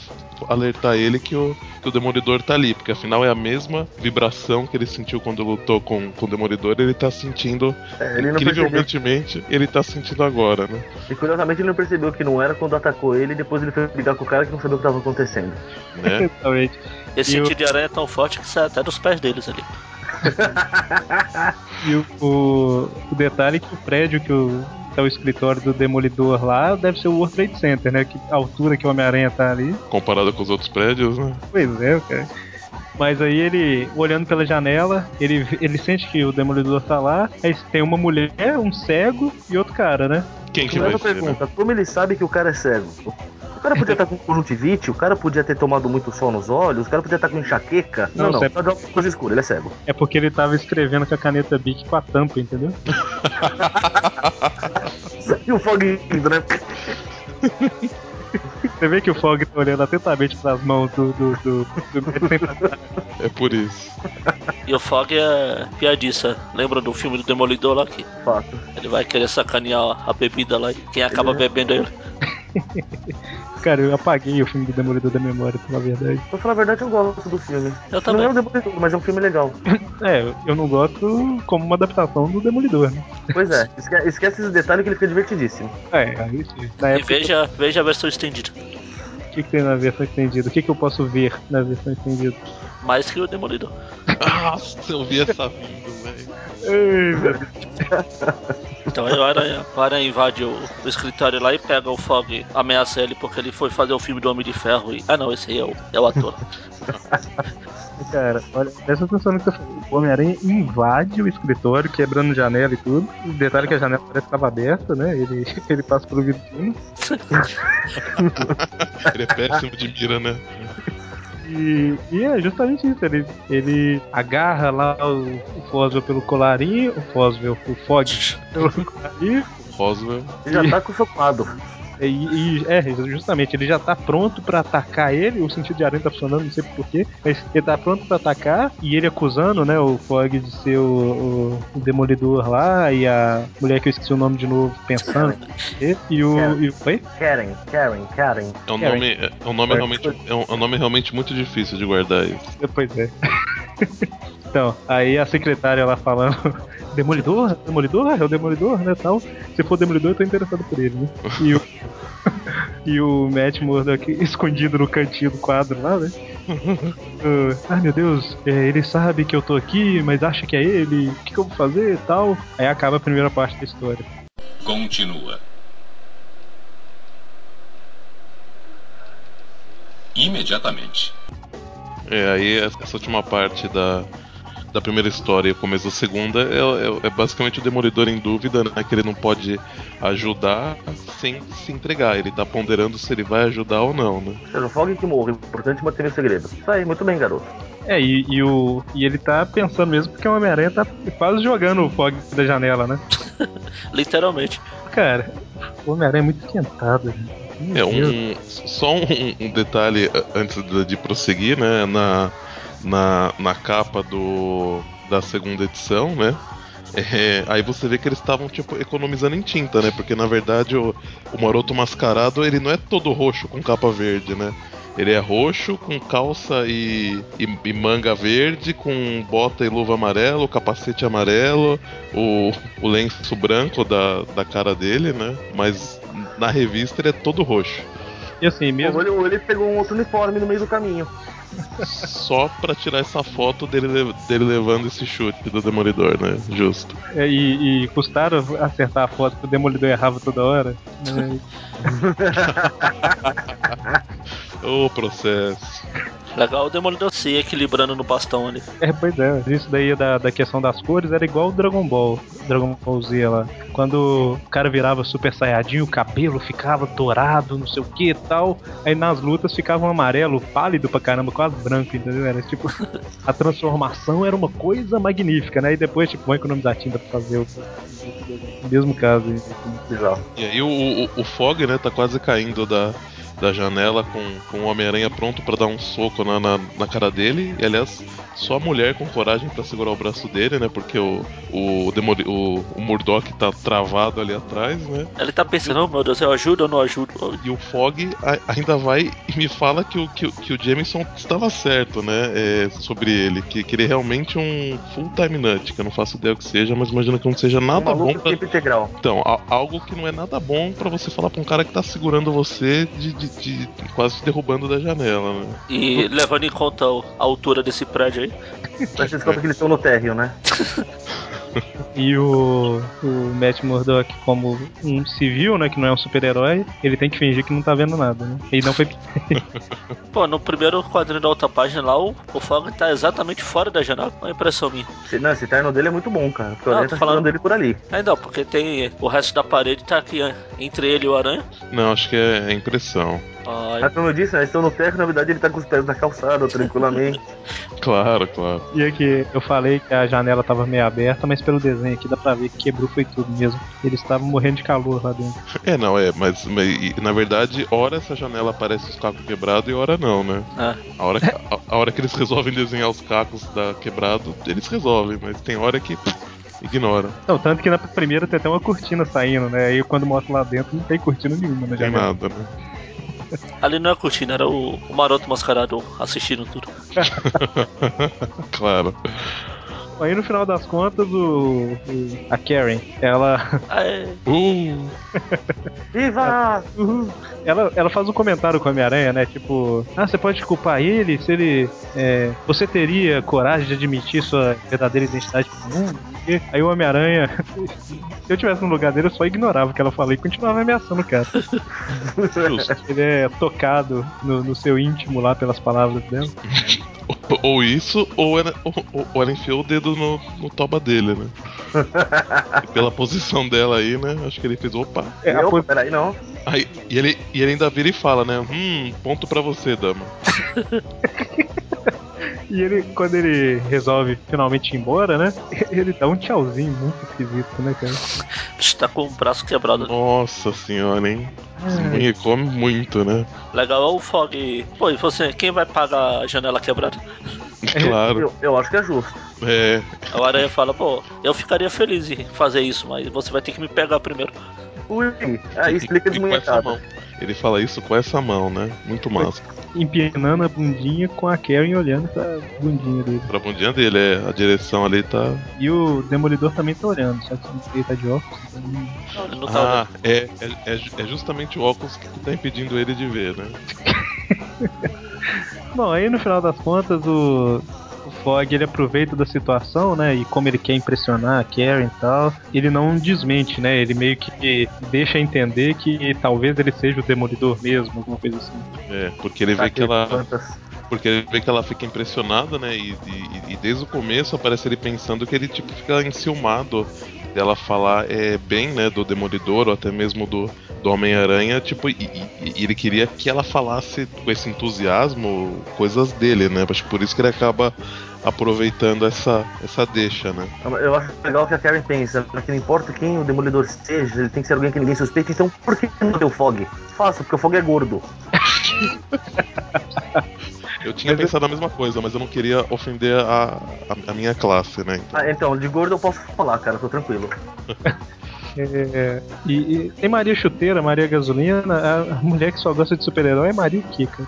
alertar ele que o, que o Demolidor tá ali, porque afinal é a mesma vibração que ele sentiu quando lutou com, com o Demolidor, ele tá sentindo é, ele incrivelmente, ele tá sentindo agora, né? E curiosamente ele não percebeu que não era quando atacou ele e depois ele foi brigar com o cara que não sabia o que tava acontecendo. Né? [laughs] Esse e sentido eu... de aranha é tão forte que sai até dos pés deles ali. [laughs] e o, o, o, detalhe é que o prédio que o, tá o escritório do Demolidor lá deve ser o World Trade Center, né? Que a altura que o Homem-Aranha tá ali. Comparado com os outros prédios, né? Pois é, cara. Mas aí ele, olhando pela janela, ele, ele sente que o Demolidor tá lá, aí tem uma mulher, um cego e outro cara, né? Quem que vai ser, pergunta, né? como ele sabe que o cara é cego? O cara podia estar com conjuntivite, o cara podia ter tomado muito sol nos olhos, o cara podia estar com enxaqueca. Não, não, não só de uma coisa escura, ele é cego. É porque ele tava escrevendo com a caneta Bic com a tampa, entendeu? [laughs] e o fogo indo, né? Você vê que o Fog tá olhando atentamente pras mãos do. do, do, do... [laughs] é por isso. E o Fog é piadista. Lembra do filme do Demolidor lá aqui? Fato. Ele vai querer sacanear a bebida lá e quem acaba ele... bebendo é ele. [laughs] Cara, eu apaguei o filme do Demolidor da memória, pela verdade. Pra falar a verdade, eu gosto do filme. Eu também. Não é o Demolidor, mas é um filme legal. [laughs] é, eu não gosto como uma adaptação do Demolidor, né? Pois é, esquece, esquece esse detalhe que ele fica divertidíssimo. É, aí sim. Na e veja, veja a versão estendida. O que, que tem na versão estendida? O que, que eu posso ver na versão estendida? Mais que o Demolidor. Nossa, eu vi essa vindo, velho. Então aí o Aranha, o Aranha invade o, o, escritório lá e pega o Fog, ameaça ele porque ele foi fazer o filme do Homem de Ferro e. Ah não, esse aí é o, é o ator. [laughs] Cara, olha, presta atenção no que você falou. O Homem-Aranha invade o escritório, quebrando janela e tudo. O detalhe é que a janela parece que estava aberta, né? Ele, [laughs] ele passa pelo vidro. ele é péssimo de mira, né? E, e, é justamente isso, ele, ele agarra lá o, o Foswell pelo colarinho, o Foswell, o Fog [laughs] pelo colarinho. Roswell. Ele já tá com o sopado. E, e, é, justamente, ele já tá pronto para atacar ele, o sentido de aranha tá funcionando, não sei porquê, mas ele tá pronto para atacar e ele acusando, né, o Fog de ser o, o, o, demolidor lá e a mulher que eu esqueci o nome de novo pensando. e, e o. Karen. E, oi? Karen, Karen, Karen. É um nome, é, é um nome, realmente, é um, é um nome realmente muito difícil de guardar isso. Pois é. [laughs] então, aí a secretária lá falando. [laughs] Demolidor? Demolidor? É o Demolidor, né, tal. Se for Demolidor, eu tô interessado por ele, né? E o, [laughs] e o Matt Murdock [laughs] escondido no cantinho do quadro lá, né? uh, ai meu Deus, é, ele sabe que eu tô aqui, mas acha que é ele, o que, que eu vou fazer e tal. Aí acaba a primeira parte da história. Continua. Imediatamente. É, aí essa última parte da, da primeira história e o começo da segunda é, é, é, basicamente o Demolidor em dúvida, né? Que ele não pode ajudar sem se entregar. Ele tá ponderando se ele vai ajudar ou não, né? Seja, o Fog que morre, importante manter o segredo. Isso aí, muito bem, garoto. É, e, e, o, e ele tá pensando mesmo porque o Homem-Aranha tá quase jogando o Fog da janela, né? [laughs] Literalmente. Cara, o Homem-Aranha é muito esquentado? É um, só um, um, detalhe antes de, de prosseguir, né? Na, na, na capa do, da segunda edição, né? É, aí você vê que eles estavam tipo economizando em tinta, né? Porque na verdade o, o Maroto Mascarado ele não é todo roxo com capa verde, né? Ele é roxo com calça e, e, e manga verde, com bota e luva amarelo, capacete amarelo, o, o lenço branco da, da cara dele, né? Mas na revista ele é todo roxo. E assim, mesmo. Ou ele, ele pegou um outro uniforme no meio do caminho só pra tirar essa foto dele, dele levando esse chute do Demolidor, né? Justo. É, e, e custaram acertar a foto que o Demolidor errava toda hora. Né? [laughs] o processo. Legal o Demolidor se equilibrando no bastão ali. É, pois é. Isso daí da, da questão das cores era igual o Dragon Ball. Dragon Ball Z lá. Quando o cara virava super saiyajin, o cabelo ficava dourado, não sei o que e tal. Aí nas lutas ficava um amarelo pálido pra caramba, quase branco, entendeu? Era tipo. a transformação era uma coisa magnífica, né? E depois, tipo, vão economizar tinta pra fazer o, mesmo caso. Bizarro. E aí o, o, o Fog, né, tá quase caindo da da janela com, com o Homem-Aranha pronto para dar um soco na, na, na, cara dele. E aliás, só a mulher com coragem para segurar o braço dele, né? Porque o, o, Demoli, o, o Murdock tá travado ali atrás, né? Ele tá pensando, oh, meu Deus, eu ajudo ou não ajudo? E o Fog ainda vai e me fala que o, que, que o Jameson estava certo, né? É, sobre ele, que, que ele é realmente um full-time nut, que eu não faço ideia o que seja, mas imagino que não seja nada um bom pra... integral. Então, a, algo que não é nada bom para você falar pra um cara que tá segurando você de, de, de quase derrubando da janela, né? E levando em conta a altura desse prédio aí. Mas você descobre que eles estão no térreo, né? [laughs] [laughs] E o, o Matt Murdock, como um civil, né, que não é um super-herói, ele tem que fingir que não tá vendo nada, né? E não foi. [laughs] [laughs] Pô, no primeiro quadrinho da outra página lá, o, o Fog tá exatamente fora da janela, uma impressão minha. Não, esse terno dele é muito bom, cara. Porque não, o tá falando dele por ali. É, não, porque tem o resto da parede tá aqui entre ele e o Aranha. Não, acho que é, é impressão. Ai. Ah, como eu disse, né, estão no terra, na verdade ele tá com os pés na calçada, tranquilamente. [laughs] claro, claro. E aqui eu falei que a janela tava meio aberta, mas pelo desenho aqui dá pra ver que quebrou foi tudo mesmo. Eles estavam morrendo de calor lá dentro. [laughs] É, não, é, mas, mas na verdade, hora essa janela aparece os cacos quebrados e hora não, né? Ah. A, hora que, a, a, hora que eles resolvem desenhar os cacos da quebrado, eles resolvem, mas tem hora que. ignora. Não, tanto que na primeira tem até uma cortina saindo, né? Aí quando mostra lá dentro não tem cortina nenhuma na janela. Tem nada, né? Ali não é a cortina, era o, o maroto mascarado assistindo tudo. [laughs] [laughs] claro. Aí no final das contas, o, o a Karen, ela. Uh. [laughs] Viva! Ela, ela faz um comentário com a Homem-Aranha, né? Tipo, ah, você pode culpar ele se ele. É, você teria coragem de admitir sua verdadeira identidade pro mundo? E aí o Homem-Aranha, [laughs] se eu tivesse no lugar dele, eu só ignorava o que ela falou e continuava ameaçando o cara. [laughs] ele é tocado no, no seu íntimo lá pelas palavras dela. Ou isso, ou ela, ou, ou ela enfiou o dedo no, no toba dele, né? [laughs] e pela posição dela aí, né? Acho que ele fez, opa. É, a pos... Peraí, não. Aí, e, ele, e ele ainda vira e fala, né? Hum, ponto pra você, dama. [laughs] E ele, quando ele resolve finalmente ir embora, né? Ele dá um tchauzinho muito esquisito, né, cara? Está com o braço quebrado. Nossa senhora, hein? É. come muito, né? Legal é o Fog. Pô, e você, quem vai pagar a janela quebrada? [laughs] Claro. Eu, eu, acho que é justo. É. A Aranha fala, pô, eu ficaria feliz em fazer isso, mas você vai ter que me pegar primeiro. Ui, aí explica de manhã Ele fala isso com essa mão, né? Muito massa. Empinando a bundinha com a Karen olhando pra bundinha dele. Pra bundinha dele, é. A direção ali tá. E o Demolidor também tá olhando, só que ele tá de óculos. Então... Não, tá ah, é, é, é, é, justamente o óculos que tá impedindo ele de ver, né? [laughs] Bom, aí no final das contas o, o Fog ele aproveita da situação, né? E como ele quer impressionar a Karen e tal, ele não desmente, né? Ele meio que deixa entender que talvez ele seja o Demolidor mesmo, alguma coisa assim. É, porque ele vê que ela. Porque ele vê que ela fica impressionada, né? E, e, e, desde o começo aparece ele pensando que ele tipo fica enciumado dela falar é, bem, né, do Demolidor ou até mesmo do, do Homem-Aranha, tipo, e, e, e, ele queria que ela falasse com esse entusiasmo coisas dele, né? Acho que por isso que ele acaba aproveitando essa, essa deixa, né? Eu acho legal que a Karen pensa, que não importa quem o Demolidor seja, ele tem que ser alguém que ninguém suspeita, então por que não deu Fog? Faço, porque o Fog é gordo. [laughs] Eu tinha mas pensado eu... a mesma coisa, mas eu não queria ofender a, a, a minha classe, né? Então. Ah, então, de gordo eu posso falar, cara, tô tranquilo. [laughs] É, e, e, tem Maria Chuteira, Maria Gasolina, a, a mulher que só gosta de super-herói é Maria Kika.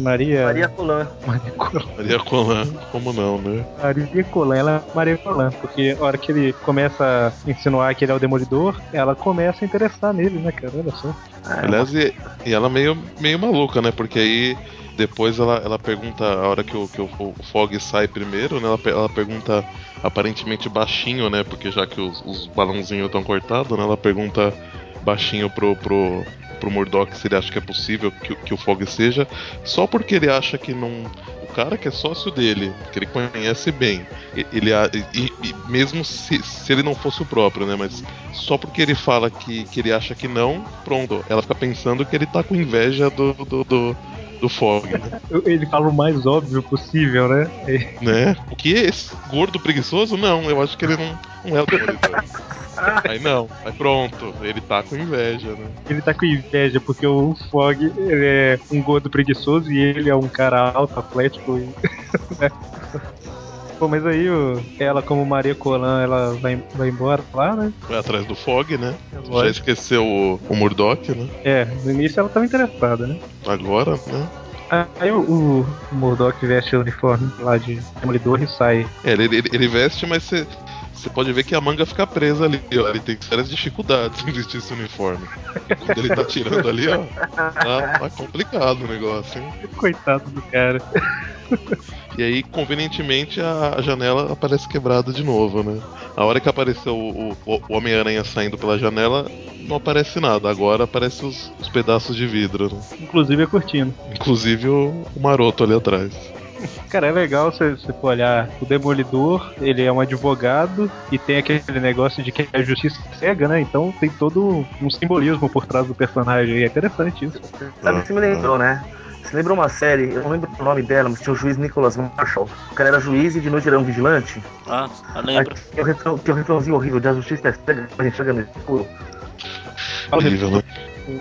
Maria. Maria Colan. Maria Colan. Maria Colan, como não, né? Maria Colan, ela é Maria Colan, porque a hora que ele começa a insinuar que ele é o demolidor, ela começa a interessar nele, né, cara? Olha só. Aliás, e, e ela meio, meio maluca, né? Porque aí depois ela, ela pergunta, a hora que o, que o, o Fog sai primeiro, né? Ela, ela pergunta aparentemente baixinho, né? Porque já que os, os balãozinhos estão cortados, né? Ela pergunta baixinho pro, pro, pro Murdoch se ele acha que é possível que, que o Fog seja, só porque ele acha que não. O cara que é sócio dele, que ele conhece bem, ele e, e mesmo se, se ele não fosse o próprio, né? Mas só porque ele fala que, que ele acha que não, pronto, ela fica pensando que ele tá com inveja do, do, do do Fog, né? [laughs] Ele fala o mais óbvio possível, né? Né? O que? Esse gordo preguiçoso? Não, eu acho que ele não, não é o [laughs] demolidor. [laughs] Aí não, aí pronto, ele tá com inveja, né? Ele tá com inveja porque o Fog ele é um gordo preguiçoso e ele é um cara alto, atlético e. [laughs] Né? Pô, mas aí o, ela, como Maria Colan, ela vai, vai embora lá, né? Vai atrás do Fog, né? É Já esqueceu o, o Murdoch, né? É, no início ela tava interessada, né? Agora, né? Aí o, o, o Murdoch veste o uniforme lá de demolidor e sai. É, ele, ele, ele veste, mas você. Você pode ver que a manga fica presa ali, ó. Ele tem sérias dificuldades [laughs] em vestir esse uniforme. Quando ele tá tirando ali, ó. Tá, tá complicado o negócio, hein? Coitado do cara. E aí, convenientemente, a janela aparece quebrada de novo, né? A hora que apareceu o, o, o Homem-Aranha saindo pela janela, não aparece nada. Agora aparecem os, os, pedaços de vidro, né? Inclusive a cortina. Inclusive o, o maroto ali atrás. Cara, é legal você for olhar o Demolidor, ele é um advogado e tem aquele negócio de que a justiça é cega, né? Então tem todo um simbolismo por trás do personagem e é interessante isso. Sabe que me lembrou, né? Você lembra uma série, eu não lembro o nome dela, mas tinha o juiz Nicholas Marshall. O cara era juiz e de noite era um vigilante. Ah, eu lembro. Tinha o refrãozinho horrível de a justiça é cega, a gente chega no escuro. Horrível, né?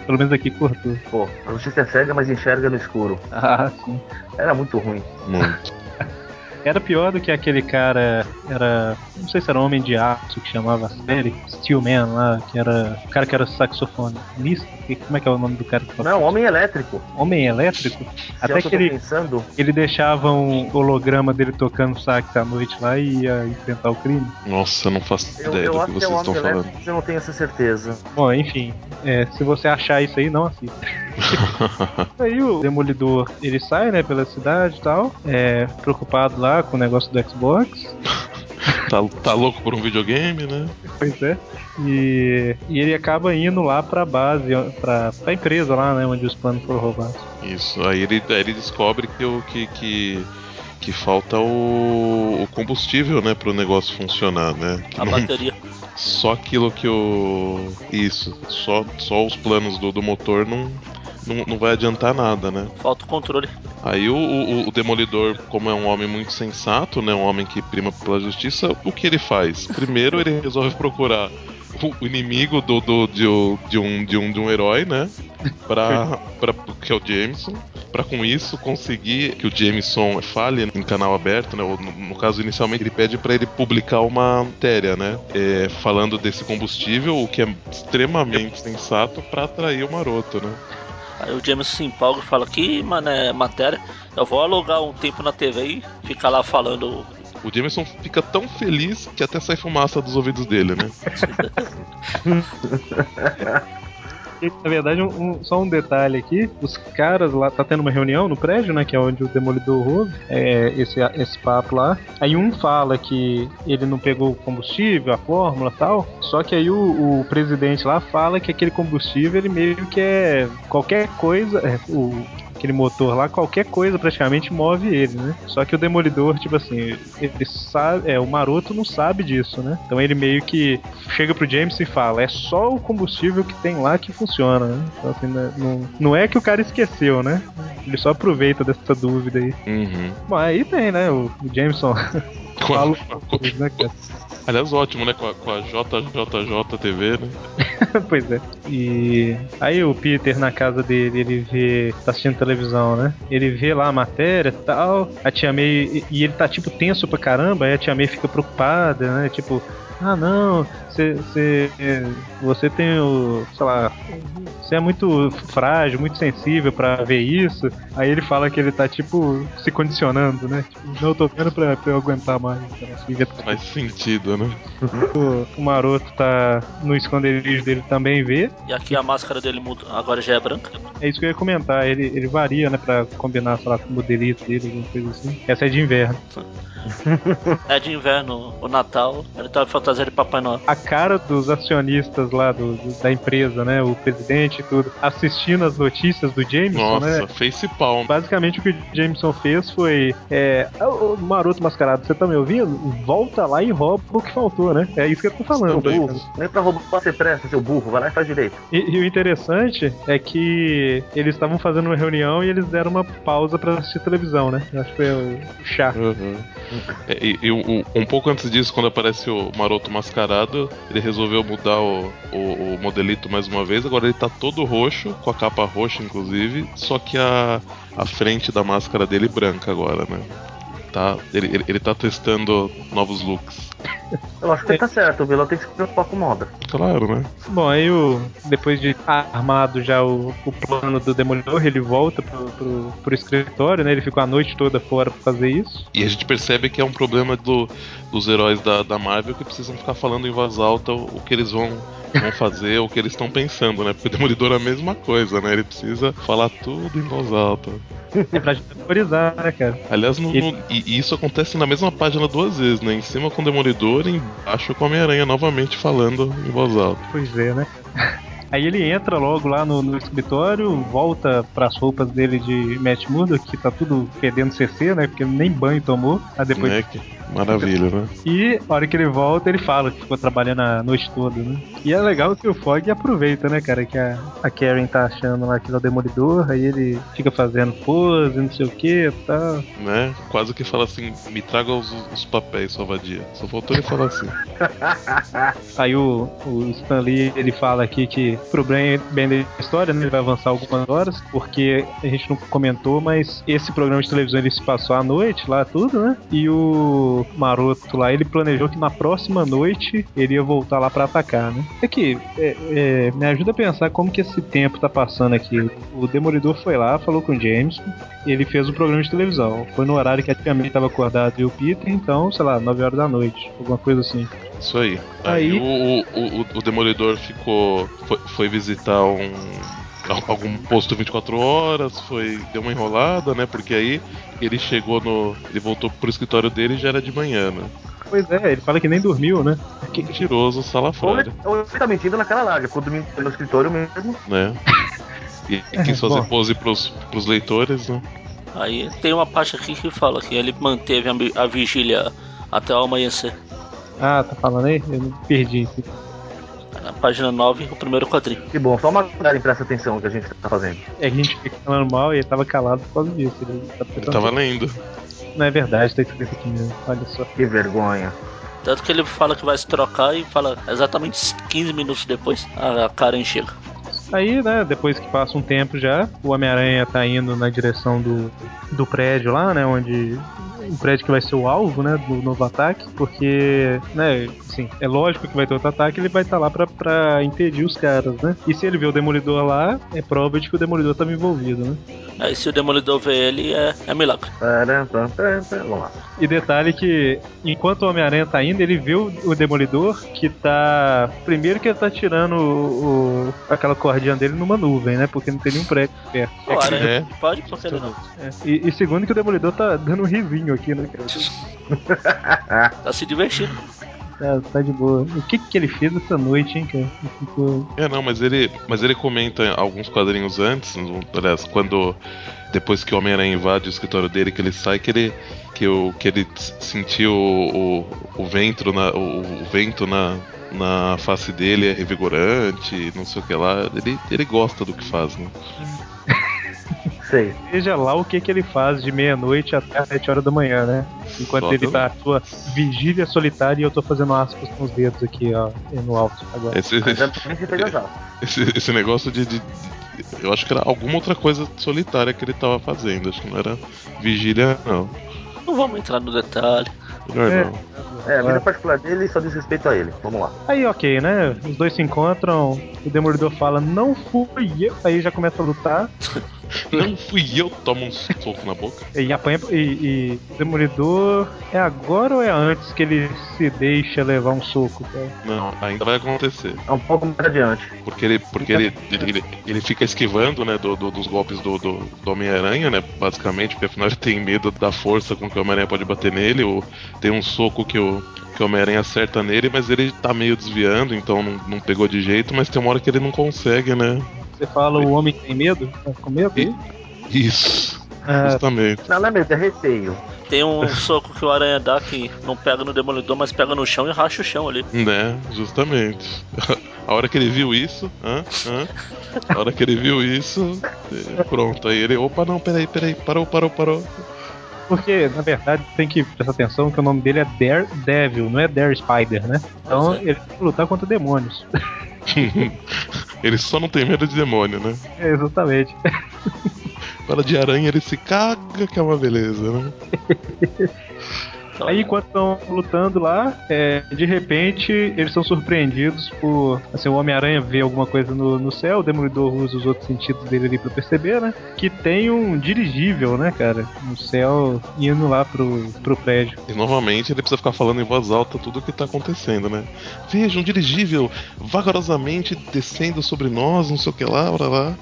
Pelo menos aqui cortou. Pô, a justiça é cega, mas enxerga no escuro. Ah, sim. Era muito ruim. Muito. Era pior do que aquele cara. Era. Não sei se era Homem de Aço que chamava a série. Steelman lá, que era. O cara que era saxofonista. Como é que é o nome do cara que Não, Homem Elétrico. Homem Elétrico? Se Até que ele. Pensando... Ele deixava um holograma dele tocando sax à noite lá e ia enfrentar o crime. Nossa, eu não faço eu, ideia eu do que vocês que é estão falando. Eu não tenho essa certeza. Bom, enfim. É, se você achar isso aí, não assista. [laughs] aí o Demolidor ele sai, né, pela cidade e tal, é, preocupado lá com o negócio do Xbox. tá, tá louco por um videogame, né? Pois é. E, e ele acaba indo lá pra base, pra, pra empresa lá, né, onde os planos foram roubados. Isso, aí ele, aí ele descobre que, o, que, que que falta o, o combustível, né, para o negócio funcionar, né? a não, bateria. Só aquilo que o isso, só, só os planos do, do motor não, não, não vai adiantar nada, né? Falta o controle. Aí o, o, o, Demolidor, como é um homem muito sensato, né, um homem que prima pela justiça, o que ele faz? Primeiro ele resolve procurar o inimigo do, do, de, de, um, de, um, de um herói, né? Pra, pra, que é o Jameson. Pra com isso conseguir que o Jameson fale em canal aberto, né? No, no caso, inicialmente ele pede para ele publicar uma matéria, né? É, falando desse combustível, o que é extremamente sensato para atrair o maroto, né? Aí o Jameson se empolga e fala que, mané, matéria, eu vou alugar um tempo na TV e ficar lá falando o Jameson fica tão feliz que até sai fumaça dos ouvidos dele, né? [laughs] Na verdade, um, só um detalhe aqui: os caras lá, tá tendo uma reunião no prédio, né? Que é onde o Demolidor ouve é, esse, esse papo lá. Aí um fala que ele não pegou o combustível, a fórmula tal. Só que aí o, o presidente lá fala que aquele combustível ele meio que é qualquer coisa. É, o, aquele motor lá, qualquer coisa praticamente move ele, né? Só que o Demolidor, tipo assim, ele sabe, é, o Maroto não sabe disso, né? Então ele meio que chega pro James e fala, é só o combustível que tem lá que funciona, né? Então assim, né, não, não é que o cara esqueceu, né? Ele só aproveita dessa dúvida aí. Uhum. Bom, aí tem, né, o, o Jameson. [laughs] Fala, [laughs] né, cara? Aliás, ótimo, né? Com a, com a JJJ TV, né? [laughs] pois é. E aí o Peter na casa dele, ele vê. tá assistindo televisão, né? Ele vê lá a matéria e tal. A tia May. E ele tá tipo tenso pra caramba, aí a tia May fica preocupada, né? Tipo, ah não, você, você tem o, sei lá, você é muito frágil, muito sensível para ver isso. Aí ele fala que ele tá tipo se condicionando, né? Tipo, não, eu tô vendo pra, pra eu aguentar mais. Faz sentido, né? O, o, maroto tá no esconderijo dele também vê. E aqui a máscara dele muda, agora já é branca. É isso que eu ia comentar, ele, ele varia, né, pra combinar, sei lá, com o modelito dele, alguma coisa assim. Essa é de inverno. É de inverno, o Natal, ele tá fantasia de Papai Noel. A cara dos acionistas lá do, do, da empresa, né? O presidente e tudo, assistindo as notícias do Jameson, Nossa, né? face palm. Basicamente o que o Jameson fez foi. É, o maroto mascarado, você tá me ouvindo? Volta lá e rouba o que faltou, né? É isso que eu tô falando. Seu burro. Nem pra roubar você presta, seu burro. Vai lá e faz direito. E, e o interessante é que eles estavam fazendo uma reunião e eles deram uma pausa pra assistir televisão, né? Acho que foi o, chá. Uhum. É, e, e um, um pouco antes disso, quando aparece o maroto mascarado, ele resolveu mudar o, o, o, modelito mais uma vez. Agora ele tá todo roxo, com a capa roxa, inclusive. Só que a, a frente da máscara dele branca agora, né? tá, ele, ele, ele tá testando novos looks. [laughs] Eu acho que ele tá certo, o vilão tem que se preocupar com moda. Claro, né? Bom, aí o, depois de armado já o, o plano do Demolidor, ele volta pro, pro, pro, escritório, né? Ele ficou a noite toda fora pra fazer isso. E a gente percebe que é um problema do, dos heróis da, da Marvel que precisam ficar falando em voz alta o, o que eles vão vão fazer o que eles estão pensando, né? Porque o Demolidor é a mesma coisa, né? Ele precisa falar tudo em voz alta. [laughs] É pra memorizar, né, cara? Aliás, no, no, e, isso acontece na mesma página duas vezes, né? Em cima com o Demolidor e embaixo com a Homem-Aranha novamente falando em voz alta. Pois é, né? Aí ele entra logo lá no, no escritório, volta pras roupas dele de Matt Murdock, que tá tudo fedendo CC, né? Porque nem banho tomou. Aí depois... É que... Maravilha, né? E a hora que ele volta, ele fala que ficou trabalhando a noite toda, né? E é legal que o Fog aproveita, né, cara? Que a, a Karen tá achando lá que ele é o demolidor, aí ele fica fazendo pose, não sei o que tá. Né? Quase que fala assim: me traga os, os papéis, sua vadia. Só faltou ele falar assim. [laughs] aí o, o Stan Lee, ele fala aqui que pro bem, bem da história, né? Ele vai avançar algumas horas, porque a gente não comentou, mas esse programa de televisão ele se passou à noite lá, tudo, né? E o maroto lá, ele planejou que na próxima noite ele ia voltar lá para atacar, né? É que é, é, me ajuda a pensar como que esse tempo tá passando aqui. O Demolidor foi lá, falou com o James, ele fez um programa de televisão. Foi no horário que a Tia May tava acordada e o Peter, então, sei lá, 9 horas da noite, alguma coisa assim. Isso aí. Aí, aí o, o, o, o Demolidor ficou. Foi, foi visitar um algum posto 24 horas, foi deu uma enrolada, né? Porque aí ele chegou no, ele voltou pro escritório dele e já era de manhã, né? Pois é, ele fala que nem dormiu, né? Que mentiroso, sala fora. Ou ele, tá mentindo naquela larga, ficou dormindo no escritório mesmo. Né? E, e quis fazer pose pros, pros leitores, né? Aí tem uma parte aqui que fala que ele manteve a, a vigília até o amanhecer. Ah, tá falando aí? Eu não perdi na página 9, o primeiro quadrinho. Que bom, só uma galera presta atenção no que a gente tá fazendo. É que a gente fica falando mal e ele tava calado por causa disso. Ele, tá ele tava lendo. Não é verdade, tá escrito aqui mesmo. Olha só. Que vergonha. Tanto que ele fala que vai se trocar e fala exatamente 15 minutos depois a Karen chega. Aí, né, depois que passa um tempo já, o Homem-Aranha tá indo na direção do, do prédio lá, né, onde um prédio que vai ser o alvo, né, do novo ataque, porque, né, assim, é lógico que vai ter outro ataque, ele vai estar tá lá pra, pra impedir os caras, né? E se ele vê o Demolidor lá, é prova de que o Demolidor estava envolvido, né? Aí se o Demolidor vê ele, é, é milagre. Vamos lá. E detalhe que, enquanto o Homem-Aranha tá indo, ele vê o, o, Demolidor que tá... Primeiro que ele tá tirando o, o, aquela cordinha dele numa nuvem, né? Porque não tem nenhum prédio perto. Claro, é. pode, porque não. É. E, e segundo que o Demolidor tá dando um risinho aqui, né? [laughs] tá se divertindo. Tá, tá de boa. O que que ele fez essa noite, hein, cara? Ficou... É, não, mas ele, mas ele comenta alguns quadrinhos antes, aliás, quando depois que o Homem-Aranha invade o escritório dele, que ele sai, que ele que, o, que ele sentiu o, o, o vento na o, o vento na, na face dele é revigorante, não sei o que lá. Ele, ele gosta do que faz, né? [laughs] Sei. Seja lá o que, que ele faz de meia-noite até as 7 horas da manhã, né? Enquanto Só ele tá na sua vigília solitária e eu tô fazendo aspas com os dedos aqui, ó, no alto agora. Esse, esse, esse negócio de, de, Eu acho que era alguma outra coisa solitária que ele tava fazendo. Acho que não era vigília, não. Não vamos entrar no detalhe. É. É, a vida particular dele só diz respeito a ele. Vamos lá. Aí, ok, né? Os dois se encontram, o Demolidor fala, não fui eu. Aí já começa a lutar. [laughs] não fui eu, toma um soco na boca. E apanha. E, e Demolidor. É agora ou é antes que ele se deixa levar um soco, cara? Não, ainda vai acontecer. É um pouco mais adiante. Porque ele, porque ele, ele, ele, ele fica esquivando, né, do, do dos golpes do, do, do Homem-Aranha, né? Basicamente, porque afinal ele tem medo da força com que o Homem-Aranha pode bater nele. Ou tem um soco que o, que o Homem-Aranha acerta nele, mas ele tá meio desviando, então não, não pegou de jeito, mas tem uma hora que ele não consegue, né? Você fala o homem que tem medo? Tá com medo? Isso. É... Justamente. Não, não é medo, é receio. Tem um soco que o Aranha dá que não pega no Demolidor, mas pega no chão e racha o chão ali. Né, justamente. A hora que ele viu isso, hã? Hã? a hora que ele viu isso, pronto. Aí ele, opa, não, peraí, peraí, parou, parou, parou. Porque, na verdade, tem que prestar atenção que o nome dele é Daredevil, não é Dare Spider, né? Então é. ele tem que lutar contra demônios. [laughs] ele só não tem medo de demônio, né? É, exatamente. Agora de aranha ele se caga, que é uma beleza, né? [laughs] Aí, enquanto estão lutando lá, é, de repente eles são surpreendidos por. Assim, o Homem-Aranha vê alguma coisa no, no céu, o Demolidor usa os outros sentidos dele ali pra perceber, né? Que tem um dirigível, né, cara? No céu, indo lá pro, pro prédio. E novamente ele precisa ficar falando em voz alta tudo o que tá acontecendo, né? Veja, um dirigível vagarosamente descendo sobre nós, não sei o que lá, blá lá.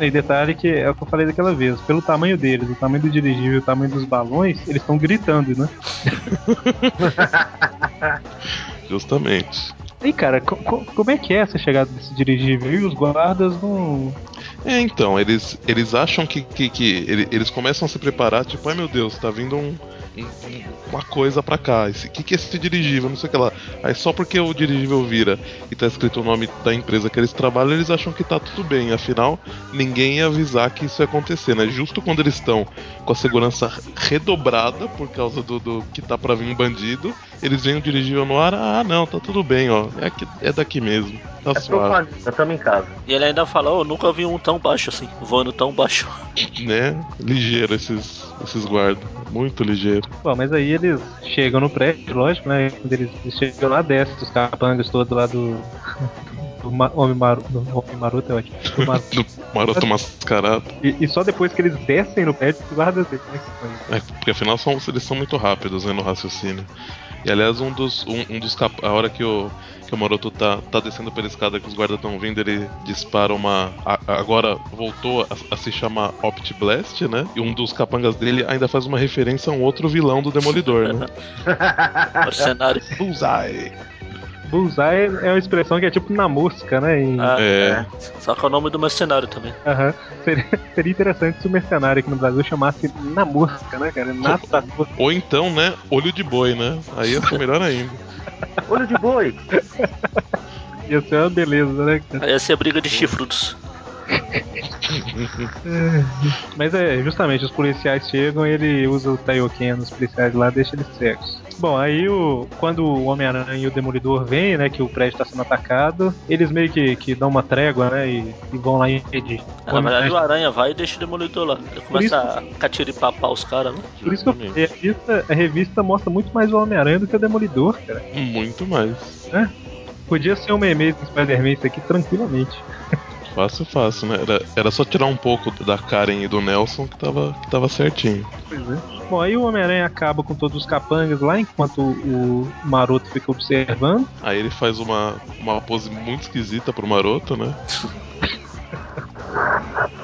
E detalhe que é o que eu falei daquela vez, pelo tamanho deles, o tamanho do dirigível, o tamanho dos balões, eles estão gritando, né? [laughs] Justamente. E cara, co co como é que é essa chegada desse dirigível? E os guardas não. É, então, eles, eles acham que, que, que eles começam a se preparar, tipo, ai meu Deus, tá vindo um, uma coisa pra cá. O que, que é esse dirigível? Não sei o que lá. Aí só porque o dirigível vira e tá escrito o nome da empresa que eles trabalham, eles acham que tá tudo bem. Afinal, ninguém ia avisar que isso ia acontecer, né? Justo quando eles estão com a segurança redobrada por causa do, do que tá pra vir um bandido, eles o dirigível no ar, ah não, tá tudo bem, ó. É, aqui, é daqui mesmo. Tá é suave. Já estamos em casa. E ele ainda falou, oh, nunca vi um tão baixo assim, voando tão baixo. [laughs] Né? Ligeiro esses, esses guardas. Muito ligeiro. Bom, mas aí eles chegam no prédio, lógico, né? Quando eles chegam lá, descem os capangas todos lá do. [laughs] do Homem Maroto. Do Homem Maroto é ótimo. Do, Mar... [laughs] do Maroto Mascarado. E, e, só depois que eles descem no prédio, os guardas descem. Né? É, porque afinal são, eles são muito rápidos né, no raciocínio. E aliás, um dos. Um, um dos cap... A hora que o, que o Maroto tá, tá descendo pela escada que os guardas estão vindo, ele dispara uma. A, agora voltou a, a, se chamar Opt Blast, né? E um dos capangas dele ainda faz uma referência a um outro vilão do Demolidor, né? [laughs] Mercenário. Bullseye. Bullseye é uma expressão que é tipo na música, né? Em... Ah, é. Só que é o nome do mercenário também. Aham. Uhum. Seria, [laughs] seria, interessante se o mercenário aqui no Brasil chamasse na música, né, cara? Nata ou, ou então, né, olho de boi, né? Aí ia ser melhor ainda. olho de boi! [laughs] ia ser uma beleza, né? Aí ia ser briga de chifrudos. Mas é, justamente, os policiais chegam e ele usa o Taioken nos policiais lá deixa eles cegos. Bom, aí o, quando o Homem-Aranha e o Demolidor vêm, né, que o prédio está sendo atacado, eles meio que, que dão uma trégua, né, e, e vão lá impedir. É, na verdade, o Aranha vai e deixa o Demolidor lá. Ele começa isso, a catiripapar os caras, né? Por isso que eu, a, revista, a revista mostra muito mais o Homem-Aranha do que o Demolidor, cara. Muito mais. É? Podia ser um meme do Spider-Man isso aqui tranquilamente. Fácil, fácil, né? Era, era só tirar um pouco da Karen e do Nelson que tava, que tava certinho. Pois é. Bom, aí o Homem-Aranha acaba com todos os capangas lá, enquanto o Maroto fica observando. Aí ele faz uma, uma pose muito esquisita pro Maroto, né?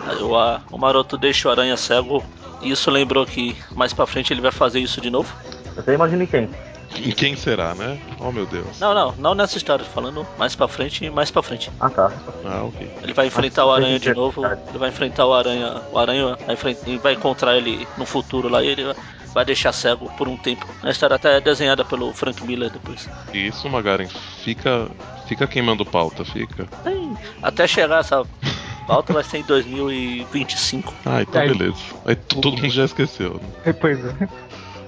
aí o, a, o Maroto deixa o Aranha cego. E isso lembrou que mais pra frente ele vai fazer isso de novo? Eu até imagino quem. Em quem será, né? Oh meu Deus. Não, não, não nessa história, falando mais pra frente e mais pra frente. Ah tá. Ah, ok. Ele vai enfrentar ah, o Aranha de novo. Ele vai enfrentar o Aranha. O Aranha vai, vai encontrar ele no futuro lá e ele vai deixar cego por um tempo. A história até é desenhada pelo Frank Miller depois. Isso, Magaren, fica. Fica queimando pauta, fica. Até chegar essa pauta vai ser em 2025. Ah, então beleza. Aí todo mundo já esqueceu. Né? Pois é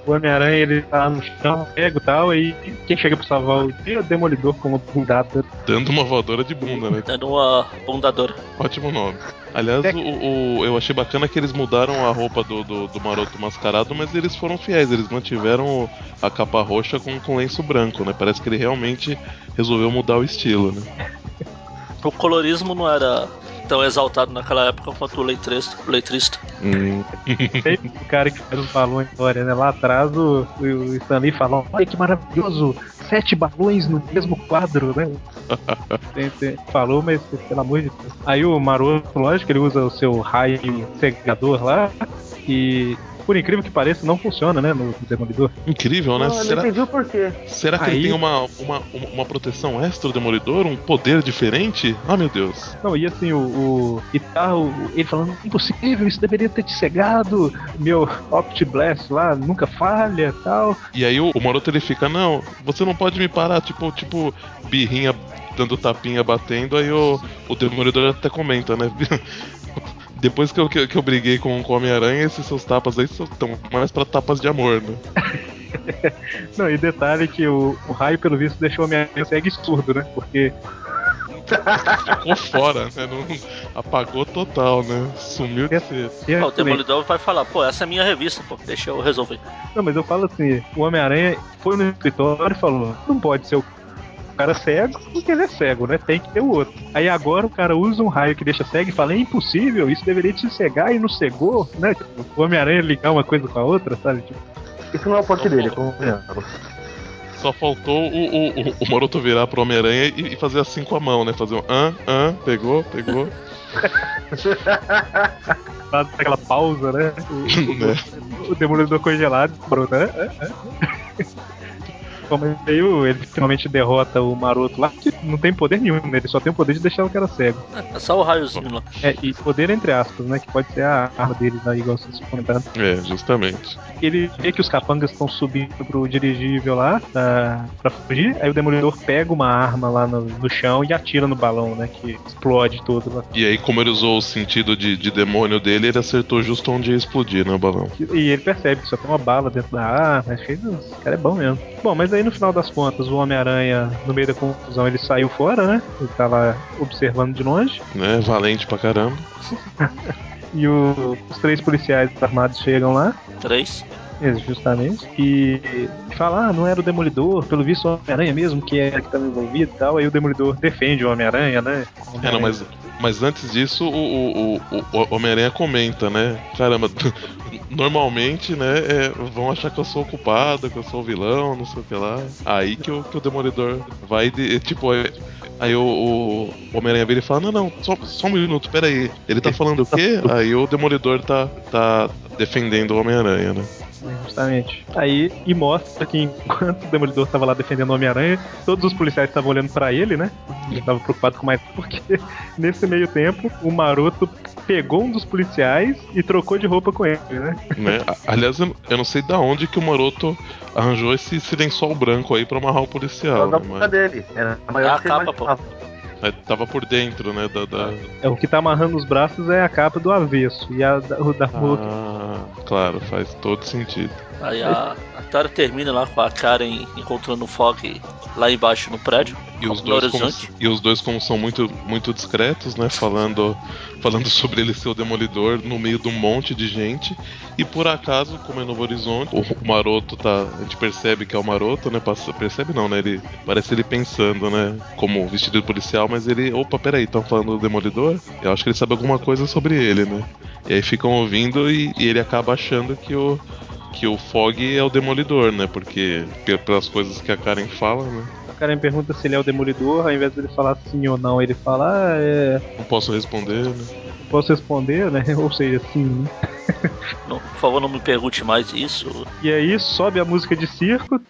o Homem-Aranha ele tá no chão, pego e tal, e quem chega pra salvar o dia é o Demolidor como bundada. Dando uma voadora de bunda, né? Dando uma bundadora. Ótimo nome. Aliás, é. o, o, eu achei bacana que eles mudaram a roupa do, do, do, Maroto Mascarado, mas eles foram fiéis, eles mantiveram a capa roxa com, com lenço branco, né? Parece que ele realmente resolveu mudar o estilo, né? o colorismo não era tão exaltado naquela época quanto o letrista. O letrista. Hum. [laughs] o cara que faz os balões história, né? Lá atrás o, o Stanley falou: Olha que maravilhoso! Sete balões no mesmo quadro, né? [laughs] tem, tem, falou, mas pelo amor de Deus. Aí o Maroto, lógico, ele usa o seu raio cegador lá e por incrível que pareça, não funciona, né, no Demolidor. Incrível, né? Não, será, não entendi o porquê. Será que Aí... ele tem uma, uma, uma proteção extra do Demolidor? Um poder diferente? Ah, meu Deus. Não, e assim, o. o e tal, tá ele falando, impossível, isso deveria ter te cegado. Meu Opt Blast lá nunca falha tal. E aí o, o Moroto ele fica, não, você não pode me parar, tipo, tipo, birrinha dando tapinha batendo, aí o, o Demolidor até comenta, né? [laughs] Depois que eu, que, que eu briguei com o Homem-Aranha, esses seus tapas aí estão mais pra tapas de amor, né? [laughs] Não, e detalhe que o, o raio, pelo visto, deixou o Homem-Aranha cego e surdo, né? Porque ficou fora, né? Não, Apagou total, né? Sumiu de ser. o Demolidor vai falar, pô, essa é a minha revista, pô, deixa eu resolver. Não, mas eu falo assim, o Homem-Aranha foi no escritório e falou, não pode ser o cara cego porque ele é cego, né? Tem que ter o outro. Aí agora o cara usa um raio que deixa cego e fala: é impossível, isso deveria te cegar e não cegou, né? Tipo, o Homem-Aranha ligar uma coisa com a outra, sabe? Tipo, isso não é o forte dele, como Só faltou o, o, o Maroto virar pro Homem-Aranha e, e, fazer assim com a mão, né? Fazer um ah, ah, pegou, pegou. [laughs] Faz aquela pausa, né? [laughs] O, né? o, o demolidor congelado, pronto, né? [laughs] meio ele finalmente derrota o Maroto lá, que não tem poder nenhum, né? Ele só tem o poder de deixar o cara cego. É só o raiozinho lá. É, e poder entre aspas, né? Que pode ser a arma dele, né, igual vocês comentaram. É, justamente. Ele vê que os capangas estão subindo pro dirigível lá pra, pra fugir, aí o Demolidor pega uma arma lá no, no chão e atira no balão, né? Que explode todo lá. E aí, como ele usou o sentido de, de demônio dele, ele acertou justo onde ia explodir, né, o balão. E, e ele percebe que só tem uma bala dentro da arma, achei, esse cara é bom mesmo. Bom, mas aí no final das contas, o Homem-Aranha, no meio da confusão, ele saiu fora, né? Ele tava observando de longe. Né, valente pra caramba. [laughs] e o, os três policiais armados chegam lá. Três? Justamente. E fala, ah, não era o Demolidor, pelo visto o Homem-Aranha mesmo que é que estava envolvido e tal. Aí o Demolidor defende o Homem-Aranha, né? É, não, mas, mas antes disso, o, o, o, o Homem-Aranha comenta, né? Caramba, [laughs] normalmente, né, é, vão achar que eu sou o culpado, que eu sou o vilão, não sei o que lá. Aí que o, que o Demolidor vai, de, tipo, é, Aí o, o Homem-Aranha vira e fala: Não, não, só, só um minuto, pera aí. Ele tá falando o quê? Aí o Demolidor tá, tá defendendo o Homem-Aranha, né? Justamente. Aí, e mostra que enquanto o Demolidor estava lá defendendo o Homem-Aranha, todos os policiais estavam olhando para ele, né? Ele estava preocupado com mais [laughs] porque nesse meio tempo o Maroto pegou um dos policiais e trocou de roupa com ele, né? né? Aliás, eu não sei da onde que o Maroto arranjou esse, esse lençol branco aí pra amarrar o policial. Era né? da dele. Era a maior é a capa, pô. É, tava por dentro, né? Da, da... É, o que tá amarrando os braços é a capa do avesso. E a da, o da ah, claro, faz todo sentido. Aí a, a história termina lá com a Karen encontrando o Fog lá embaixo no prédio. E os, dois como, e os dois, como são muito, muito discretos, né? Falando, falando [laughs] sobre ele ser o demolidor no meio de um monte de gente. E por acaso, como é Novo Horizonte, o maroto tá. A gente percebe que é o maroto, né? Passa, percebe não, né? Ele parece ele pensando, né? Como vestido de policial, mas ele. Opa, peraí, estão falando do demolidor? Eu acho que ele sabe alguma coisa sobre ele, né? E aí ficam ouvindo e, e ele acaba achando que o que o Fog é o Demolidor, né? Porque pelas coisas que a Karen fala, né? A Karen pergunta se ele é o Demolidor, ao invés dele falar sim ou não, ele fala, ah, é. Não posso responder, né? Posso responder, né? [laughs] Ou seja, sim, né? Não, por favor, não me pergunte mais isso. E aí sobe a música de circo.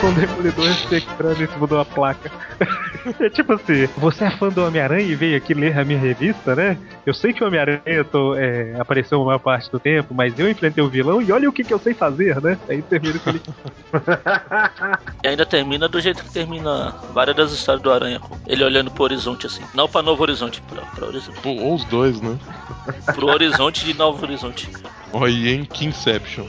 com o Demolidor espectrando em cima de uma placa. [laughs] [laughs] é tipo assim, você é fã do Homem-Aranha e veio aqui ler a minha revista, né? Eu sei que o Homem-Aranha é, apareceu uma maior parte do tempo, mas eu enfrentei o vilão e olha o que, que eu sei fazer, né? Aí termina com ele. [laughs] e ainda termina do jeito que termina várias das histórias do Aranha, ele olhando pro horizonte assim. Não pra Novo Horizonte, pra, pra Horizonte. Ou os dois, né? Pro horizonte de Novo Horizonte. Olha, em Kingception.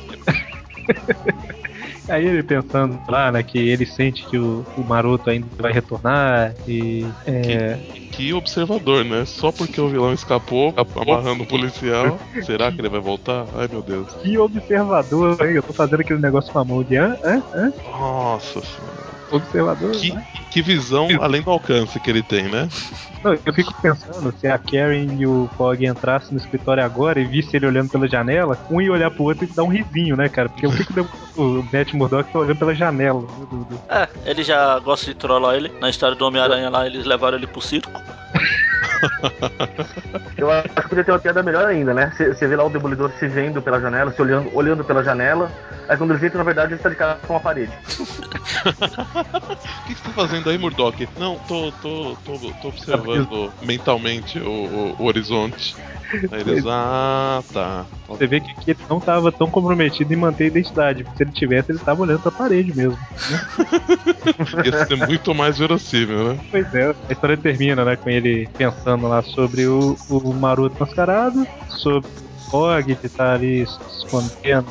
[laughs] Aí ele pensando lá, né, que ele sente que o, o Maroto ainda vai retornar e. É... Que, que, observador, né? Só porque o vilão escapou, amarrando o policial, [laughs] será que ele vai voltar? Ai meu Deus. Que observador, hein? Eu tô fazendo aquele negócio com a mão de hã? Hã? Hã? Nossa senhora. Observador. Que, que visão além do alcance que ele tem, né? Não, eu fico pensando, se a Karen e o Fog entrassem no escritório agora e visse ele olhando pela janela, um ia olhar pro outro e dar um risinho, né, cara? Porque o que, que o Matt Murdock tá olhando pela janela. Né, é, ele já gosta de trollar ele. Na história do Homem-Aranha lá, eles levaram ele pro circo. [laughs] Eu acho que podia ter uma piada melhor ainda, né? Você vê lá o Demolidor se vendo pela janela, se olhando, olhando pela janela, aí quando ele vê na verdade, ele está de cara com a parede. [laughs] O que, você tá fazendo aí, Murdock? Não, tô, tô, tô, tô observando mentalmente o, o, o horizonte. Eles, ah, tá. Você vê que aqui ele não estava tão comprometido em manter a identidade, porque se ele tivesse, ele estava olhando pra parede mesmo. Né? [laughs] Ia ser muito mais verossímil, né? Pois é, a história termina, né, com ele pensando lá sobre o, o Maroto mascarado, sobre o Fog que tá ali se escondendo,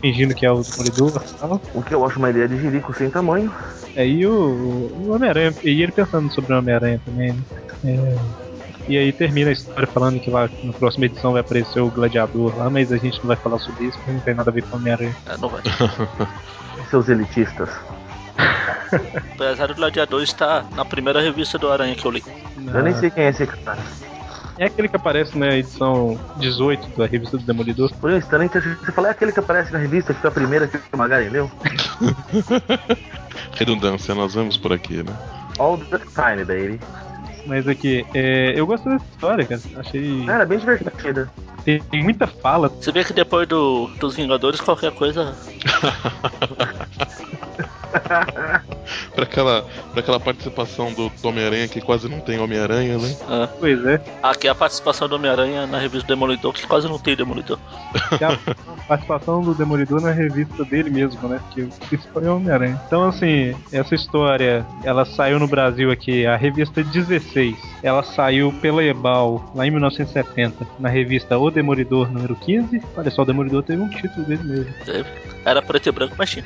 fingindo que é o Demolidor e tal. O que eu acho uma ideia de jirico sem tamanho. É, e o, o Homem-Aranha, e ele pensando sobre o Homem-Aranha também, né? É, e aí termina a história falando que lá na próxima edição vai aparecer o gladiador lá, mas a gente não vai falar sobre isso, porque não tem nada a ver com o Homem-Aranha. É, não vai. [laughs] Seus elitistas. [laughs] Apesar do gladiador estar na primeira revista do Aranha que eu li. Eu nem sei quem é esse cara. É aquele que aparece na edição 18 da revista do Demolidor. Por um instante, você falou é aquele que aparece na revista, que foi a primeira que o Magari [laughs] leu? Redundância, nós vamos por aqui, né? All the time, baby. Mas aqui, é, eu gostei dessa história, cara. Achei. Era bem divertida. Tem muita fala. Você vê que depois do, dos Vingadores, qualquer coisa. [laughs] [laughs] pra, aquela, pra aquela participação do, do Homem-Aranha que quase não tem Homem-Aranha, né? Ah. Pois é. Aqui é a participação do Homem-Aranha na revista Demolidor, que quase não tem Demolidor. É a participação do Demolidor na revista dele mesmo, né? Que o principal é o Homem-Aranha. Então, assim, essa história, ela saiu no Brasil aqui, a revista 16. Ela saiu pela Ebal lá em 1970, na revista O Demolidor número 15. Olha só, o Demolidor teve um título dele mesmo. Era preto e branco, mas tinha.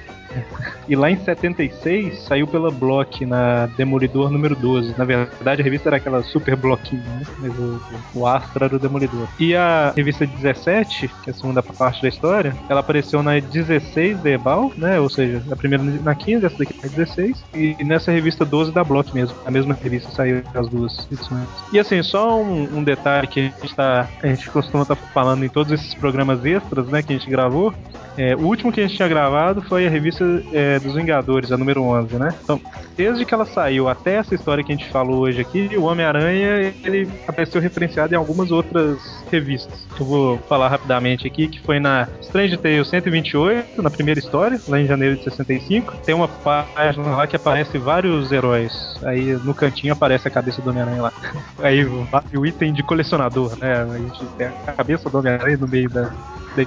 E lá em 76 saiu pela Block na Demolidor número 12. Na verdade, a revista era aquela super bloquinho, né? Mas o, o Astra era o Demolidor. E a revista 17, que é a segunda parte da história, ela apareceu na 16 da Ebal, né? Ou seja, a primeira na 15, essa daqui na 16. E nessa revista 12 da Block mesmo. A mesma revista saiu as duas edições. E assim, só um, um detalhe que a gente, tá, a gente costuma estar tá falando em todos esses programas extras, né? Que a gente gravou. É, o último que a gente tinha gravado foi a revista é, dos Vingadores, a número 11, né? Então, desde que ela saiu até essa história que a gente falou hoje aqui, o Homem-Aranha ele apareceu referenciado em algumas outras revistas. Eu vou falar rapidamente aqui que foi na Strange Tales 128, na primeira história, lá em janeiro de 65. Tem uma página lá que aparece vários heróis. Aí no cantinho aparece a cabeça do Homem-Aranha lá. [laughs] Aí o item de colecionador, né? A gente tem a cabeça do Homem-Aranha no meio da, da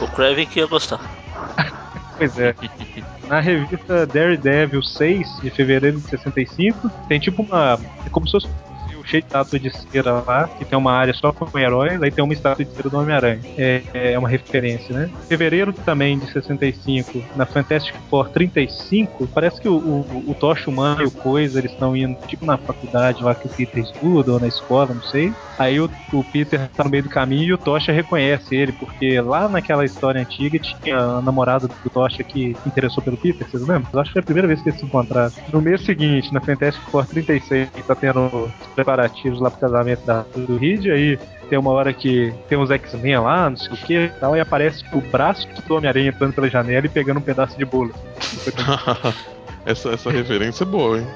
o Kraven que ia gostar. [laughs] pois é. Na revista Daredevil 6, de fevereiro de 65, tem tipo uma. É como se fosse cheio de estátua de cera lá, que tem uma área só com heróis, aí tem uma estátua de cera do Homem-Aranha. É, é uma referência, né? Fevereiro também de 65, na Fantastic Four 35, parece que o, o, o Tocha Humano e o Coisa, eles estão indo tipo na faculdade lá que o Peter estuda, ou na escola, não sei. Aí o, o Peter tá no meio do caminho e o Tocha reconhece ele, porque lá naquela história antiga tinha a namorada do Tocha que interessou pelo Peter, vocês lembram? Eu acho que foi a primeira vez que eles se encontraram. No mês seguinte, na Fantastic Four 36, tá tendo preparativos lá pro casamento da, do Reed, aí tem uma hora que tem uns X-Men lá, não sei o que e tal, e aparece o braço do Homem-Aranha entrando pela janela e pegando um pedaço de bolo. [laughs] essa, essa referência é boa, hein?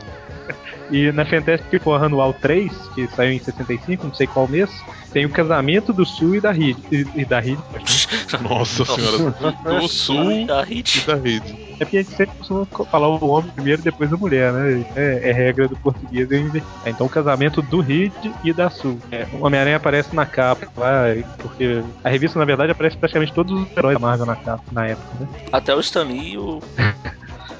E na Fantastic Four Anual 3, que saiu em 65, não sei qual mês, tem o casamento do Sul e da Reed. E, e da Reed. [laughs] Nossa senhora, do Sul e da Reed. É porque a gente sempre costuma falar o homem primeiro e depois a mulher, né? É, é regra do português. É, então o casamento do Reed e da Sul. É, o Homem-Aranha aparece na capa porque a revista, na verdade, aparece praticamente todos os heróis da Marvel na capa, na época, né? Até o Stan Lee e o.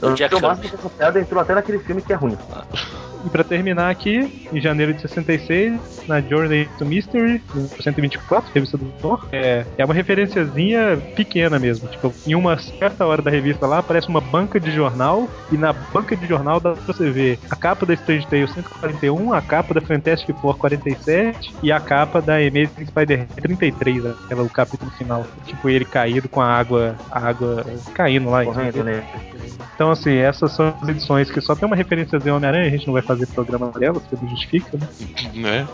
o [laughs] Jack Kirby. Entrou até naquele filme que é ruim. [laughs] E para terminar aqui, em janeiro de 66, na Journey to Mystery, 124, revista do Thor, é, é uma referenciazinha pequena mesmo. Tipo, em uma certa hora da revista lá aparece uma banca de jornal, e na banca de jornal dá pra você ver a capa da Strange Tales 141, a capa da Fantastic Four 47 e a capa da Amazing Spider 33, aquela, o capítulo final. Tipo, ele caído com a água, a água caindo lá. Correndo, né? Então, assim, essas são as edições que só tem uma referência de Homem-Aranha, a gente não vai fazer programa delas, porque justifica, né? né?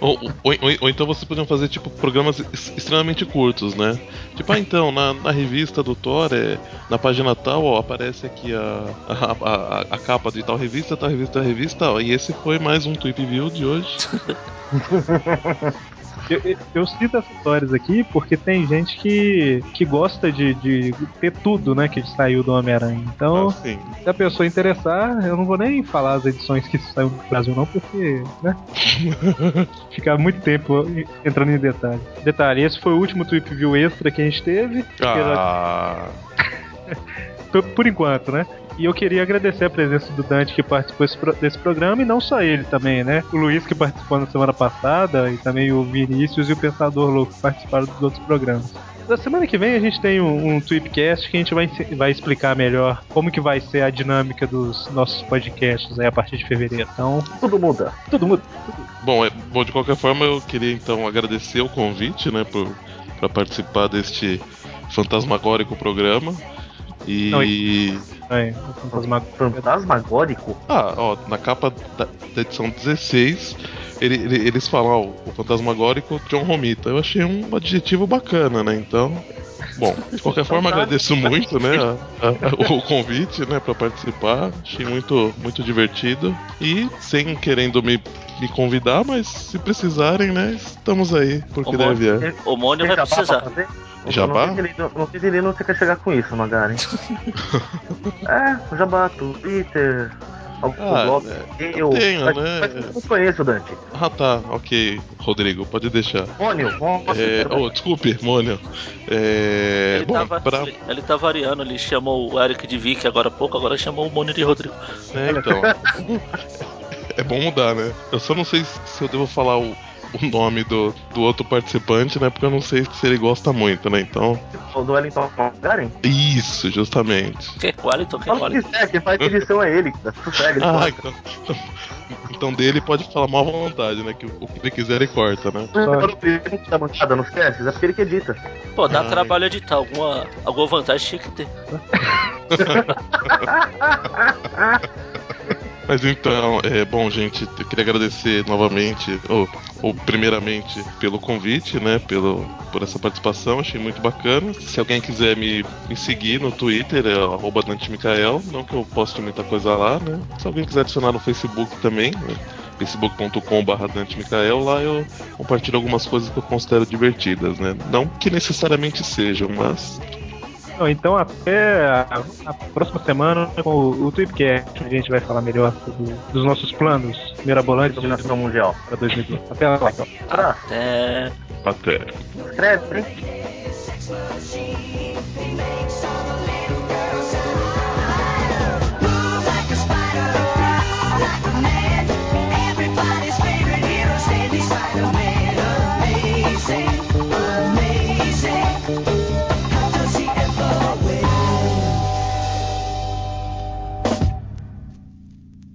Ou, ou, ou, ou, então vocês podiam fazer, tipo, programas extremamente curtos, né? Tipo, ah, então, na, na revista do Thor, é, na página tal, ó, aparece aqui a, a, a, a capa de tal revista, tal revista, tal revista, ó, e esse foi mais um Tweep View de hoje. [laughs] Eu, eu, eu, cito essas histórias aqui porque tem gente que, que gosta de, de ter tudo, né, que saiu do Homem-Aranha. Então, ah, se a pessoa interessar, eu não vou nem falar as edições que saiu do Brasil, não, porque, né? [laughs] ficar muito tempo entrando em detalhe. Detalhe, esse foi o último Tweep View extra que a gente teve. Ah. [laughs] Por enquanto, né? E eu queria agradecer a presença do Dante que participou desse programa e não só ele também, né? O Luiz que participou na semana passada e também o Vinícius e o Pensador Louco que participaram dos outros programas. Na semana que vem a gente tem um, um Tweepcast que a gente vai, vai explicar melhor como que vai ser a dinâmica dos nossos podcasts aí a partir de fevereiro. Então. Tudo muda. Tudo muda. Bom, é, bom, de qualquer forma eu queria então agradecer o convite, né, para participar deste fantasmagórico programa. E. Não, é, fantasmagórico? Ah, ó, na capa da, da edição 16, ele, ele, eles falam, ó, o fantasmagórico John Romita. Eu achei um adjetivo bacana, né? Então. Bom, de qualquer forma, agradeço muito, né, a, a, o convite, né, para participar. Achei muito, muito divertido e sem querendo me, me convidar, mas se precisarem, né, estamos aí porque deve é. O Mônio vai precisar. Jabá? Não sei, ele, não quer chegar com isso, Magari. [laughs] é, Jabá, Twitter, ah, blog, é, eu, tenho, mas, né? Mas eu não conheço, Dante. Ah, tá, ok. Rodrigo, pode deixar. Mônio, é, oh, desculpe, Mônio. É, ele, bom, tá, pra... ele, ele tá variando, ele chamou o Eric de Vic agora há pouco, agora chamou o Mônio de Rodrigo. É, então. [laughs] é bom mudar, né? Eu só não sei se eu devo falar o o nome do, do outro participante, né? Porque eu não sei se ele gosta muito, né? Então. O do Wellington Garen? Isso, justamente. Que? Wellington? Que Wellington? É, quem faz edição é ele. Sossega, ele ah, então, então dele pode falar mal à vontade, né? Que o que ele quiser ele corta, né? Não, da bancada nos casts, é porque ele que edita. Pô, dá Ai. trabalho editar, alguma, alguma vantagem tinha que ter. [laughs] [laughs] Mas então, é bom, gente, eu queria agradecer novamente, ou, ou, primeiramente, pelo convite, né? Pelo, por essa participação, achei muito bacana. Se alguém quiser me, me seguir no Twitter, é Dantemicael, não que eu poste muita coisa lá, né? Se alguém quiser adicionar no Facebook também, né? facebook.com.br lá eu compartilho algumas coisas que eu considero divertidas, né? Não que necessariamente sejam, mas então até a, a próxima semana com o, o Tweepcast, a gente vai falar melhor do, dos nossos planos mirabolantes de nação mundial para 2020. Até lá, então. Até. Até. Até. Até.